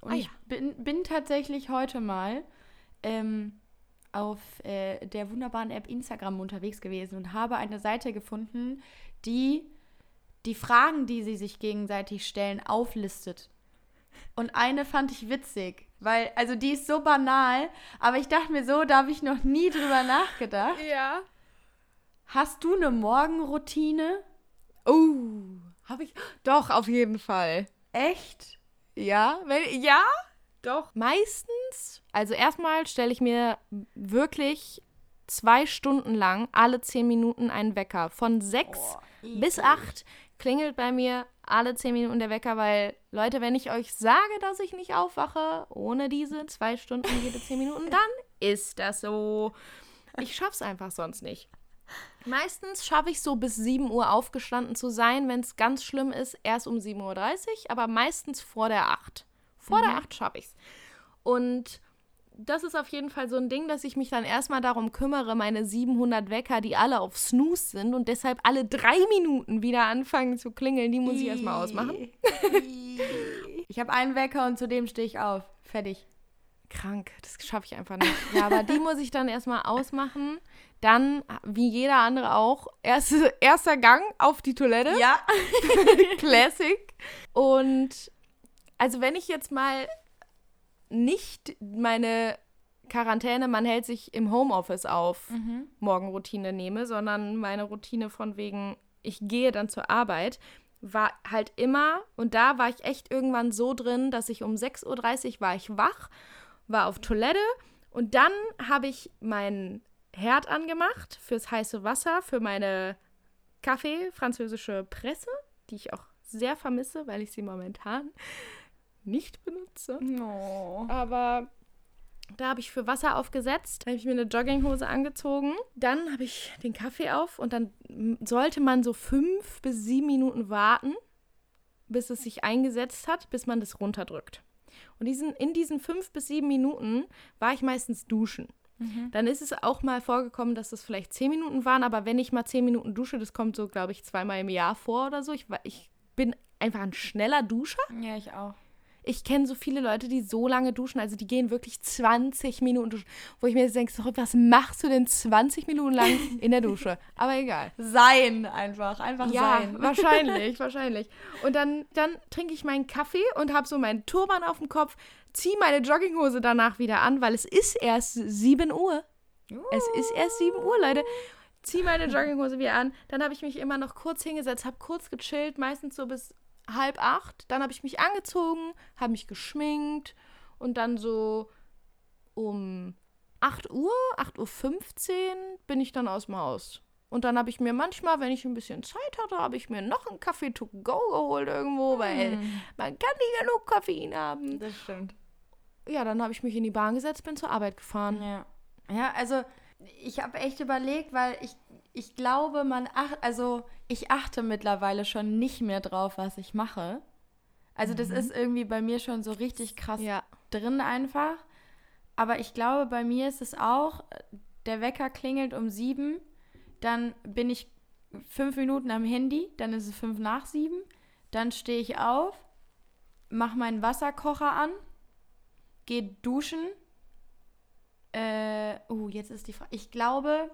Und ah, ja. ich bin, bin, tatsächlich heute mal ähm, auf äh, der wunderbaren App Instagram unterwegs gewesen und habe eine Seite gefunden, die die Fragen, die sie sich gegenseitig stellen, auflistet. Und eine fand ich witzig, weil, also die ist so banal, aber ich dachte mir so, da habe ich noch nie drüber nachgedacht. Ja. Hast du eine Morgenroutine? Oh, habe ich. Doch, auf jeden Fall. Echt? Ja, wenn, ja, doch. Meistens, also erstmal stelle ich mir wirklich zwei Stunden lang alle zehn Minuten einen Wecker. Von sechs oh, bis acht klingelt bei mir alle zehn Minuten der Wecker, weil, Leute, wenn ich euch sage, dass ich nicht aufwache, ohne diese zwei Stunden jede zehn Minuten, dann ist das so. Ich schaff's einfach sonst nicht. Meistens schaffe ich so bis 7 Uhr aufgestanden zu sein, wenn es ganz schlimm ist, erst um 7.30 Uhr, aber meistens vor der 8. Vor mhm. der 8 schaffe ich es. Und das ist auf jeden Fall so ein Ding, dass ich mich dann erstmal darum kümmere, meine 700 Wecker, die alle auf Snooze sind und deshalb alle drei Minuten wieder anfangen zu klingeln, die muss ich erstmal ausmachen. ich habe einen Wecker und zu dem stehe ich auf. Fertig. Krank, das schaffe ich einfach nicht. Ja, aber die muss ich dann erstmal ausmachen. Dann, wie jeder andere auch, erste, erster Gang auf die Toilette. Ja. Classic. Und also wenn ich jetzt mal nicht meine Quarantäne, man hält sich im Homeoffice auf, mhm. Morgenroutine nehme, sondern meine Routine von wegen, ich gehe dann zur Arbeit, war halt immer, und da war ich echt irgendwann so drin, dass ich um 6.30 Uhr war ich wach, war auf Toilette und dann habe ich meinen Herd angemacht fürs heiße Wasser, für meine Kaffee, französische Presse, die ich auch sehr vermisse, weil ich sie momentan nicht benutze. Oh. Aber da habe ich für Wasser aufgesetzt, habe ich mir eine Jogginghose angezogen. Dann habe ich den Kaffee auf und dann sollte man so fünf bis sieben Minuten warten, bis es sich eingesetzt hat, bis man das runterdrückt. Und diesen, in diesen fünf bis sieben Minuten war ich meistens duschen. Mhm. Dann ist es auch mal vorgekommen, dass es vielleicht zehn Minuten waren, aber wenn ich mal zehn Minuten dusche, das kommt so, glaube ich, zweimal im Jahr vor oder so. Ich, ich bin einfach ein schneller Duscher. Ja, ich auch. Ich kenne so viele Leute, die so lange duschen, also die gehen wirklich 20 Minuten duschen, wo ich mir jetzt denke, was machst du denn 20 Minuten lang in der Dusche? Aber egal. Sein einfach, einfach ja, sein. wahrscheinlich, wahrscheinlich. Und dann, dann trinke ich meinen Kaffee und habe so meinen Turban auf dem Kopf, ziehe meine Jogginghose danach wieder an, weil es ist erst 7 Uhr. Es ist erst 7 Uhr, Leute ziehe meine Jogginghose wieder an. Dann habe ich mich immer noch kurz hingesetzt, habe kurz gechillt, meistens so bis halb acht. Dann habe ich mich angezogen, habe mich geschminkt und dann so um 8 Uhr, 8.15 Uhr bin ich dann aus dem Haus. Und dann habe ich mir manchmal, wenn ich ein bisschen Zeit hatte, habe ich mir noch einen Kaffee to go geholt irgendwo, weil hm. man kann nicht genug Koffein haben. Das stimmt. Ja, dann habe ich mich in die Bahn gesetzt, bin zur Arbeit gefahren. Ja. Ja, also ich habe echt überlegt, weil ich ich glaube, man ach, also ich achte mittlerweile schon nicht mehr drauf, was ich mache. Also mhm. das ist irgendwie bei mir schon so richtig krass ja. drin einfach. Aber ich glaube, bei mir ist es auch, der Wecker klingelt um sieben, dann bin ich fünf Minuten am Handy, dann ist es fünf nach sieben, dann stehe ich auf, mache meinen Wasserkocher an, gehe duschen. Äh, oh, jetzt ist die Frage. Ich glaube,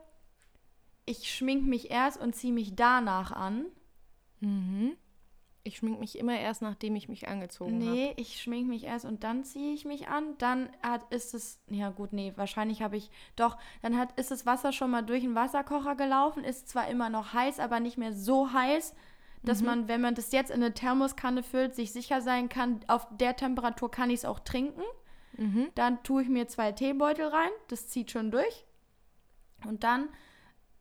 ich schmink mich erst und ziehe mich danach an. Mhm. Ich schmink mich immer erst, nachdem ich mich angezogen habe. Nee, ich schmink mich erst und dann ziehe ich mich an. Dann hat, ist es, ja gut, nee, wahrscheinlich habe ich, doch, dann hat, ist das Wasser schon mal durch den Wasserkocher gelaufen, ist zwar immer noch heiß, aber nicht mehr so heiß, dass Mhm. man, wenn man das jetzt in eine Thermoskanne füllt, sich sicher sein kann, auf der Temperatur kann ich es auch trinken. Mhm. Dann tue ich mir zwei Teebeutel rein, das zieht schon durch. Und dann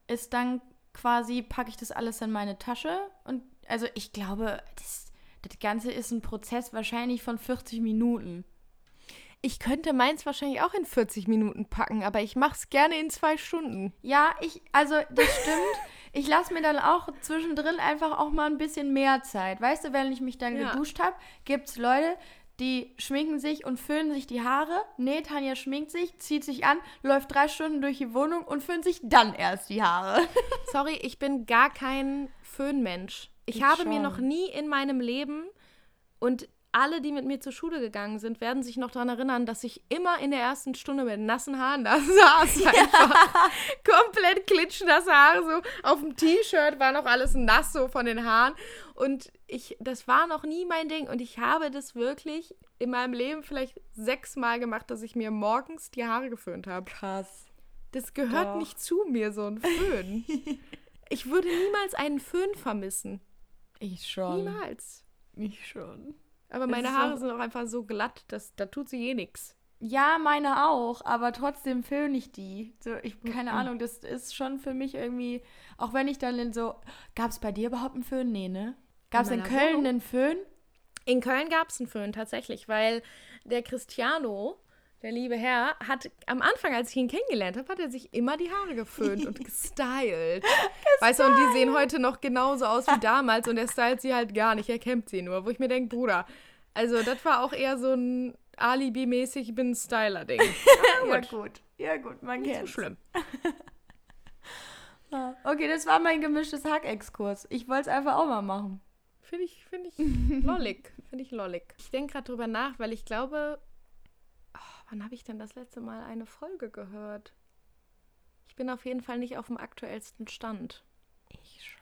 ist dann quasi, packe ich das alles in meine Tasche. Und also ich glaube, das, das Ganze ist ein Prozess wahrscheinlich von 40 Minuten. Ich könnte meins wahrscheinlich auch in 40 Minuten packen, aber ich mache es gerne in zwei Stunden. Ja, ich, also das stimmt. Ich lasse mir dann auch zwischendrin einfach auch mal ein bisschen mehr Zeit. Weißt du, wenn ich mich dann Ja. geduscht habe, gibt es Leute, die schminken sich und föhnen sich die Haare. Nee, Tanja schminkt sich, zieht sich an, läuft drei Stunden durch die Wohnung und föhnt sich dann erst die Haare. Sorry, ich bin gar kein Föhnmensch. Ich, Ich habe mir schon. noch nie in meinem Leben und alle, die mit mir zur Schule gegangen sind, werden sich noch daran erinnern, dass ich immer in der ersten Stunde mit nassen Haaren da saß. Einfach komplett klitschnasse Haare, so auf dem T-Shirt war noch alles nass so von den Haaren. Und ich, das war noch nie mein Ding. Und ich habe das wirklich in meinem Leben vielleicht sechsmal gemacht, dass ich mir morgens die Haare geföhnt habe. Krass. Das gehört Doch. nicht zu mir, so ein Föhn. ich würde niemals einen Föhn vermissen. Ich schon. Niemals. Ich schon. Aber meine Haare auch- sind auch einfach so glatt, dass, da tut sie eh nichts. Ja, meine auch, aber trotzdem föhne ich die. So, ich, keine Mhm. Ahnung, das ist schon für mich irgendwie, auch wenn ich dann in so, gab es bei dir überhaupt einen Föhn? Nee, ne? Gab es in, meiner Köln Wohnung? einen Föhn? In Köln gab es einen Föhn tatsächlich, weil der Cristiano, der liebe Herr, hat am Anfang, als ich ihn kennengelernt habe, hat er sich immer die Haare geföhnt und gestylt. Weißt du, und die sehen heute noch genauso aus wie damals und er stylt sie halt gar nicht, er kämmt sie nur, wo ich mir denke, Bruder, also das war auch eher so ein Alibi-mäßig, ich bin ein Styler-Ding. Ja, gut. Ja, gut, man Nicht so schlimm. Okay, das war mein gemischtes Hack-Exkurs. Ich wollte es einfach auch mal machen. Finde ich, finde ich lollig. Finde ich lollig. Ich denke gerade drüber nach, weil ich glaube, oh, wann habe ich denn das letzte Mal eine Folge gehört? Ich bin auf jeden Fall nicht auf dem aktuellsten Stand. Ich schon.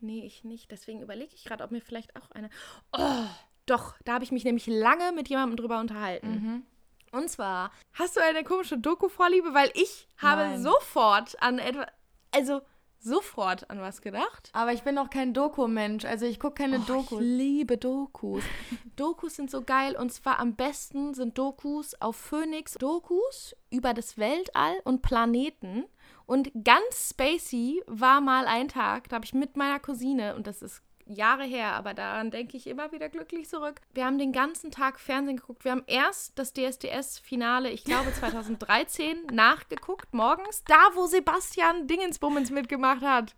Nee, ich nicht. Deswegen überlege ich gerade, ob mir vielleicht auch eine. Oh, doch, da habe ich mich nämlich lange mit jemandem drüber unterhalten. Mhm. Und zwar, hast du eine komische Doku-Vorliebe? Weil ich habe Nein. sofort an etwas, also sofort an was gedacht. Aber ich bin auch kein Doku-Mensch. Also ich gucke keine Oh, Dokus. Ich liebe Dokus. Dokus sind so geil und zwar am besten sind Dokus auf Phoenix. Dokus über das Weltall und Planeten. Und ganz spacey war mal ein Tag, da habe ich mit meiner Cousine, und das ist Jahre her, aber daran denke ich immer wieder glücklich zurück. Wir haben den ganzen Tag Fernsehen geguckt. Wir haben erst das DSDS-Finale, ich glaube 2013, nachgeguckt, morgens, da wo Sebastian Dingensbummens mitgemacht hat.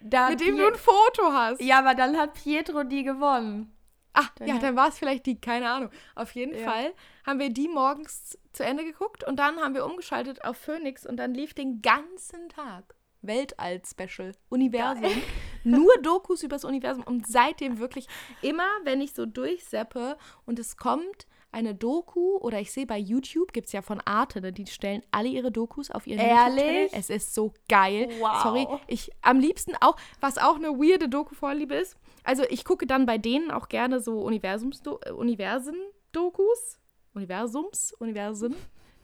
Da Mit dem du ein Foto hast. Ja, aber dann hat Pietro die gewonnen. Ah, Dann ja, dann war es vielleicht die, keine Ahnung. Auf jeden Ja. Fall haben wir die morgens zu Ende geguckt und dann haben wir umgeschaltet auf Phoenix und dann lief den ganzen Tag Weltall-Special, Universum. Nur Dokus übers Universum und seitdem wirklich immer, wenn ich so durchseppe und es kommt eine Doku oder ich sehe bei YouTube, gibt es ja von Arte, ne, die stellen alle ihre Dokus auf ihren Ehrlich? Es ist so geil. Wow. Sorry, ich am liebsten auch, was auch eine weirde Doku-Vorliebe ist. Also ich gucke dann bei denen auch gerne so Universums äh, Universen-Dokus. Universums, Universen,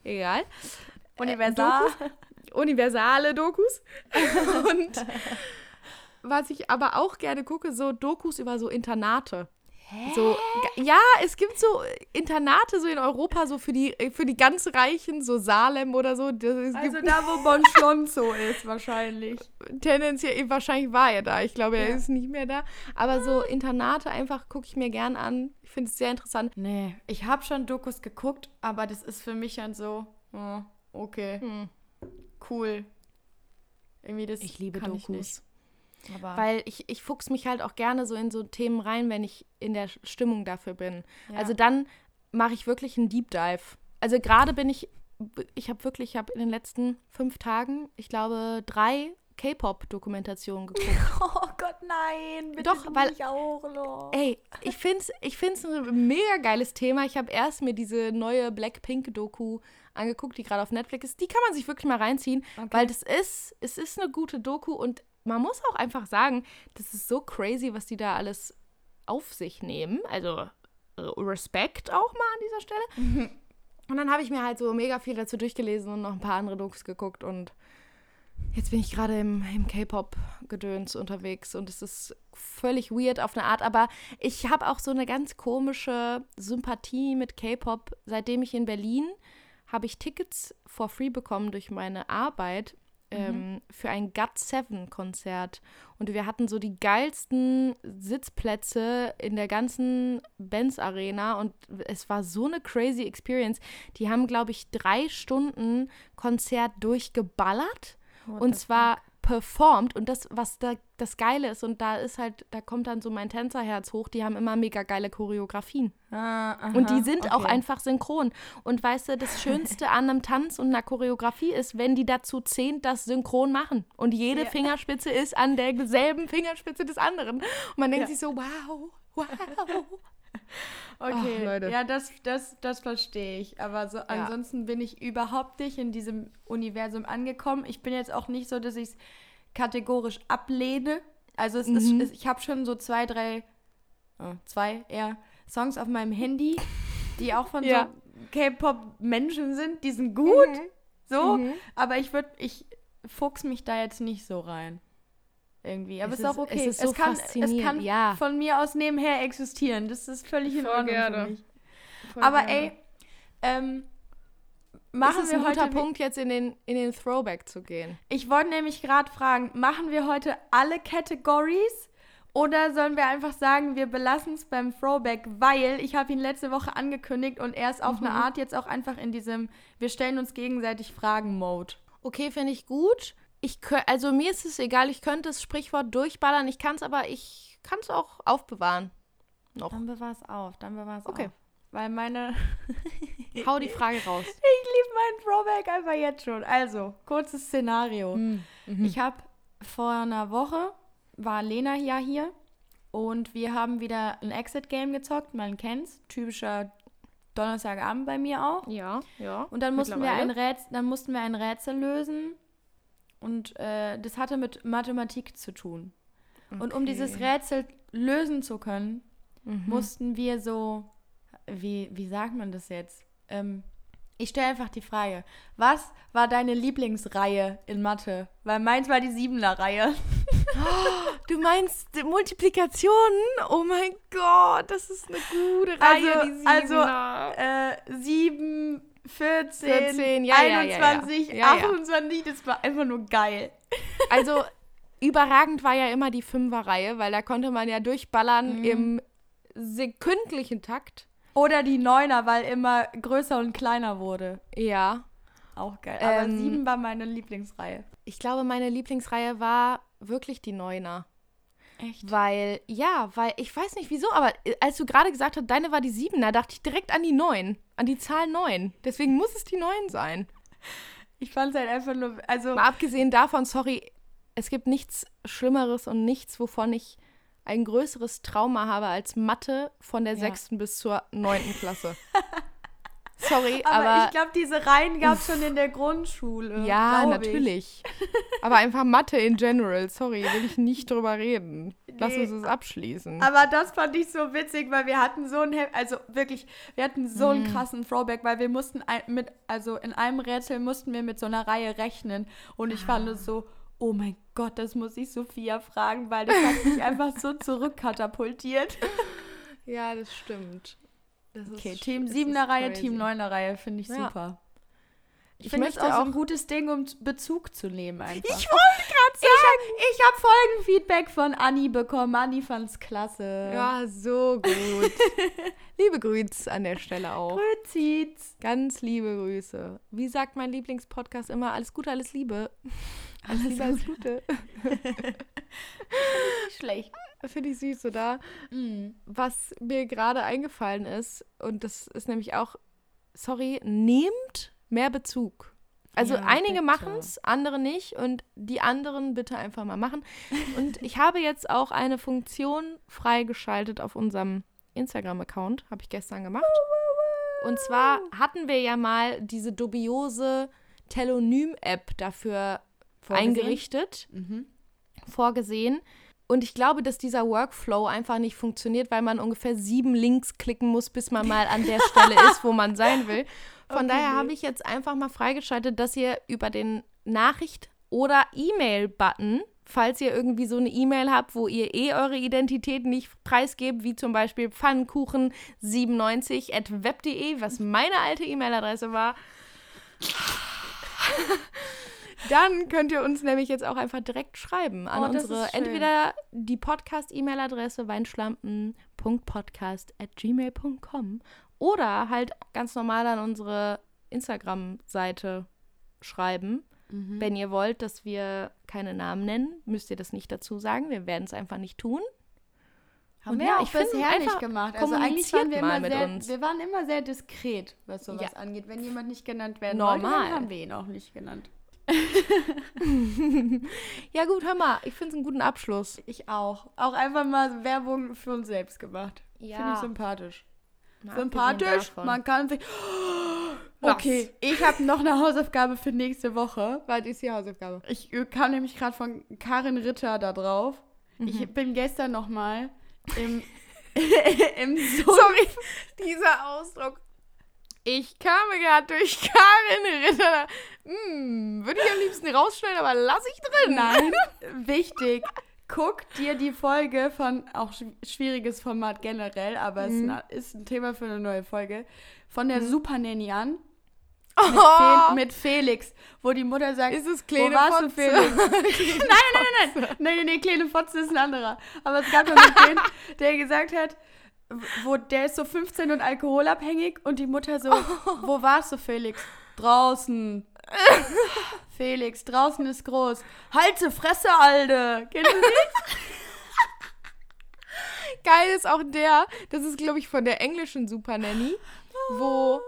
egal. Universal. Universale Dokus. Und was ich aber auch gerne gucke, so Dokus über so Internate. So, ga- ja, es gibt so Internate so in Europa, so für die, für die ganz Reichen, so Salem oder so. Das, Also da, wo Bon Schlonzo ist, wahrscheinlich. tendenziell, wahrscheinlich war er da. Ich glaube, er Ja. ist nicht mehr da. Aber so Internate einfach gucke ich mir gern an. Ich finde es sehr interessant. Nee, ich habe schon Dokus geguckt, aber das ist für mich dann so, oh, okay, Hm. Cool. Irgendwie das Ich liebe kann Dokus. Ich nicht. Aber Weil ich, ich fuchs mich halt auch gerne so in so Themen rein, wenn ich in der Stimmung dafür bin. Ja. Also dann mache ich wirklich einen Deep Dive. Also gerade bin ich, ich habe wirklich, ich habe in den letzten fünf Tagen, ich glaube, drei K-Pop-Dokumentation geguckt. Oh Gott, nein. Bitte Doch, weil- mich auch noch. Ey, ich find's, ich find's ein mega geiles Thema. Ich habe erst mir diese neue Blackpink-Doku angeguckt, die gerade auf Netflix ist. Die kann man sich wirklich mal reinziehen, Okay. weil das ist, es ist eine gute Doku und man muss auch einfach sagen, das ist so crazy, was die da alles auf sich nehmen. Also äh, Respekt auch mal an dieser Stelle. Und dann habe ich mir halt so mega viel dazu durchgelesen und noch ein paar andere Dokus geguckt und jetzt bin ich gerade im, im K-Pop-Gedöns unterwegs und es ist völlig weird auf eine Art, aber ich habe auch so eine ganz komische Sympathie mit K-Pop. Seitdem ich in Berlin habe ich Tickets for free bekommen durch meine Arbeit ähm, für ein GOT7-Konzert. Und wir hatten so die geilsten Sitzplätze in der ganzen Benz-Arena und es war so eine crazy Experience. Die haben, glaube ich, drei Stunden Konzert durchgeballert What und zwar performt und das, was da das Geile ist und da ist halt, da kommt dann so mein Tänzerherz hoch, die haben immer mega geile Choreografien. Ah, Und die aha, sind auch okay. einfach synchron. Und weißt du, das Schönste an einem Tanz und einer Choreografie ist, wenn die dazu zehnt das synchron machen. Und jede Ja. Fingerspitze ist an derselben Fingerspitze des anderen. Und man denkt Ja. sich so, wow, wow. Okay, Ach, ja, das, das, das verstehe ich. Aber so, ansonsten bin ich überhaupt nicht in diesem Universum angekommen. Ich bin jetzt auch nicht so, dass ich es kategorisch ablehne. Also es Mhm. ist, es, ich habe schon so zwei, drei, äh, zwei eher Songs auf meinem Handy, die auch von Ja. so K-Pop-Menschen sind. Die sind gut, so. Mhm. Aber ich würde, ich fuchs mich da jetzt nicht so rein. Irgendwie. Aber Es es ist auch ist- okay. es ist so kann, es faszinierend, kann ja. von mir aus nebenher existieren. Das ist völlig in Voll Ordnung gerne. für mich. Voll Aber gerne. ey, ähm, machen ist wir ein guter heute. Punkt, jetzt in den, in den Throwback zu gehen. Ich wollte nämlich gerade fragen, machen wir heute alle Categories oder sollen wir einfach sagen, wir belassen es beim Throwback, weil ich habe ihn letzte Woche angekündigt und er ist auf Mhm. eine Art jetzt auch einfach in diesem wir stellen uns gegenseitig Fragen Mode. Okay, finde ich gut. Ich also mir ist es egal, ich könnte das Sprichwort durchballern, ich kann es aber, ich kann es auch aufbewahren. Noch. Dann bewahr es auf, dann bewahr es Okay. auf. Weil meine Hau die Frage raus. Ich liebe meinen Throwback einfach jetzt schon. Also, kurzes Szenario. Mhm. Ich habe vor einer Woche, war Lena ja hier und wir haben wieder ein Exit-Game gezockt, man kennt's, typischer Donnerstagabend bei mir auch. Ja, ja. Und dann mussten, wir ein. Rätsel, dann mussten wir ein Rätsel lösen und äh, das hatte mit Mathematik zu tun. Und um dieses Okay. Rätsel lösen zu können, Mhm. mussten wir so, wie, wie sagt man das jetzt? Ähm, ich stelle einfach die Frage, was war deine Lieblingsreihe in Mathe? Weil meins war die Siebener-Reihe. Du meinst Multiplikationen? Oh mein Gott, das ist eine gute Reihe, Also- die also, Siebener. Äh, 7, 14, 14, ja, ja, ja, ja. 21, Ja, ja. 28, das war einfach nur geil. Also überragend war ja immer die Fünferreihe, weil da konnte man ja durchballern Mhm. im sekündlichen Takt. Oder die Neuner, weil immer größer und kleiner wurde. Ja. Auch geil. Aber Ähm, 7 war meine Lieblingsreihe. Ich glaube, meine Lieblingsreihe war wirklich die Neuner. Echt? Weil, ja, weil, ich weiß nicht wieso, aber äh, als du gerade gesagt hast, deine war die Siebener, dachte ich direkt an die Neun, an die Zahl Neun. Deswegen muss es die Neun sein. Ich fand es halt einfach nur, also Mal abgesehen davon, sorry, es gibt nichts Schlimmeres und nichts, wovon ich ein größeres Trauma habe als Mathe von der Ja. sechsten bis zur neunten Klasse. sorry, aber, aber, ich glaube, diese Reihen gab es schon in der Grundschule. ja, natürlich. aber einfach Mathe in general, sorry, will ich nicht drüber reden. Lass Nee. uns es abschließen. Aber das fand ich so witzig, weil wir hatten so ein, He also wirklich, wir hatten so Mhm. einen krassen Throwback, weil wir mussten ein, mit, also in einem Rätsel mussten wir mit so einer Reihe rechnen und ich fand es so, oh mein Gott, das muss ich Sophia fragen, weil das hat mich einfach so zurückkatapultiert. ja, das stimmt. Okay, Team das 7er ist Reihe, crazy. Team 9er Reihe finde ich Ja. super. Ich, Ich finde es auch so ein gutes Ding, um Bezug zu nehmen einfach. Ich wollte gerade Ich habe hab Folgenfeedback von Anni bekommen. Anni fand's klasse. Ja, so gut. liebe Grüße an der Stelle auch. Grüßiz. Ganz liebe Grüße. Wie sagt mein Lieblingspodcast immer? Alles Gute, alles Liebe. Alles Liebe, alles Gute. Nicht schlecht. Finde ich süß, oder? Was mir gerade eingefallen ist, und das ist nämlich auch, sorry, nehmt mehr Bezug. Also Ja, einige machen es, andere nicht. Und die anderen bitte einfach mal machen. Und ich habe jetzt auch eine Funktion freigeschaltet auf unserem Instagram-Account. Habe ich gestern gemacht. Und zwar hatten wir ja mal diese dubiose Telonym-App dafür Vorgesehen? eingerichtet, Mhm. vorgesehen. Und ich glaube, dass dieser Workflow einfach nicht funktioniert, weil man ungefähr sieben Links klicken muss, bis man mal an der Stelle ist, wo man sein will. Von Okay, daher habe ich jetzt einfach mal freigeschaltet, dass ihr über den Nachricht- oder E-Mail-Button, falls ihr irgendwie so eine E-Mail habt, wo ihr eh eure Identität nicht preisgebt, wie zum Beispiel pfannkuchen97 at web.de, was meine alte E-Mail-Adresse war, dann könnt ihr uns nämlich jetzt auch einfach direkt schreiben an Oh, unsere entweder die Podcast-E-Mail-Adresse weinschlampen.podcast@gmail.com oder halt ganz normal an unsere Instagram-Seite schreiben. Mhm. Wenn ihr wollt, dass wir keine Namen nennen, müsst ihr das nicht dazu sagen. Wir werden es einfach nicht tun. Haben wir ja, auch ich bisher nicht einfach, gemacht. Also eigentlich waren wir immer sehr, uns. wir waren immer sehr diskret, was sowas Ja. angeht. Wenn jemand nicht genannt werden Normal. wollte, dann haben wir ihn auch nicht genannt. Ja gut, hör mal, ich finde es einen guten Abschluss. Ich auch. Auch einfach mal Werbung für uns selbst gemacht. Ja. Finde ich sympathisch. Mal Sympathisch, man kann sich... Was? Okay, ich habe noch eine Hausaufgabe für nächste Woche. Was ist die Hausaufgabe? Ich äh, kam nämlich gerade von Karin Ritter da drauf. Mhm. Ich bin gestern noch mal im, im. Sorry, dieser Ausdruck. Ich kam gerade durch Karin Ritter. Hm, würde ich am liebsten rausstellen, aber lass ich drin. Nein, wichtig. Guck dir die Folge von, auch schw- schwieriges Format generell, aber es Mhm. ist ein- ist ein Thema für eine neue Folge, von der Super Nanny an. Mit, Oh, Fe mit Felix, wo die Mutter sagt, ist es wo kleine warst du, Fotze? Felix? nein, nein, nein, nein, nein, nein, kleine Fotze ist ein anderer. Aber es gab noch den, der gesagt hat, wo der ist so 15 und alkoholabhängig und die Mutter so, wo warst du, Felix? Draußen. Felix, draußen ist groß. Halte Fresse, Alde. Kennst du die? Geil ist auch der, das ist, glaube ich, von der englischen Super Nanny, wo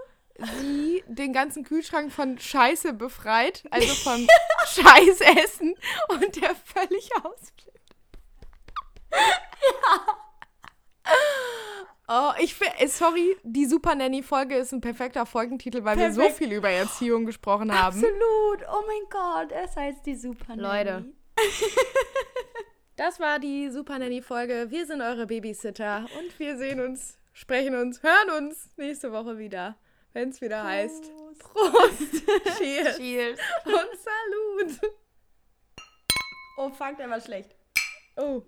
sie den ganzen Kühlschrank von Scheiße befreit, also von Scheißessen und der völlig ausflippt. Oh, ich finde, sorry, die Super Nanny-Folge ist ein perfekter Folgentitel, weil wir so Perfekt. viel über Erziehung gesprochen haben. Absolut. Oh mein Gott, es heißt die Super Nanny. Leute. Das war die Super Nanny-Folge. Wir sind eure Babysitter und wir sehen uns, sprechen uns, hören uns nächste Woche wieder, wenn es wieder heißt. Prost! Cheers! Cheers. Und Salut! Oh fuck, der war schlecht. Oh.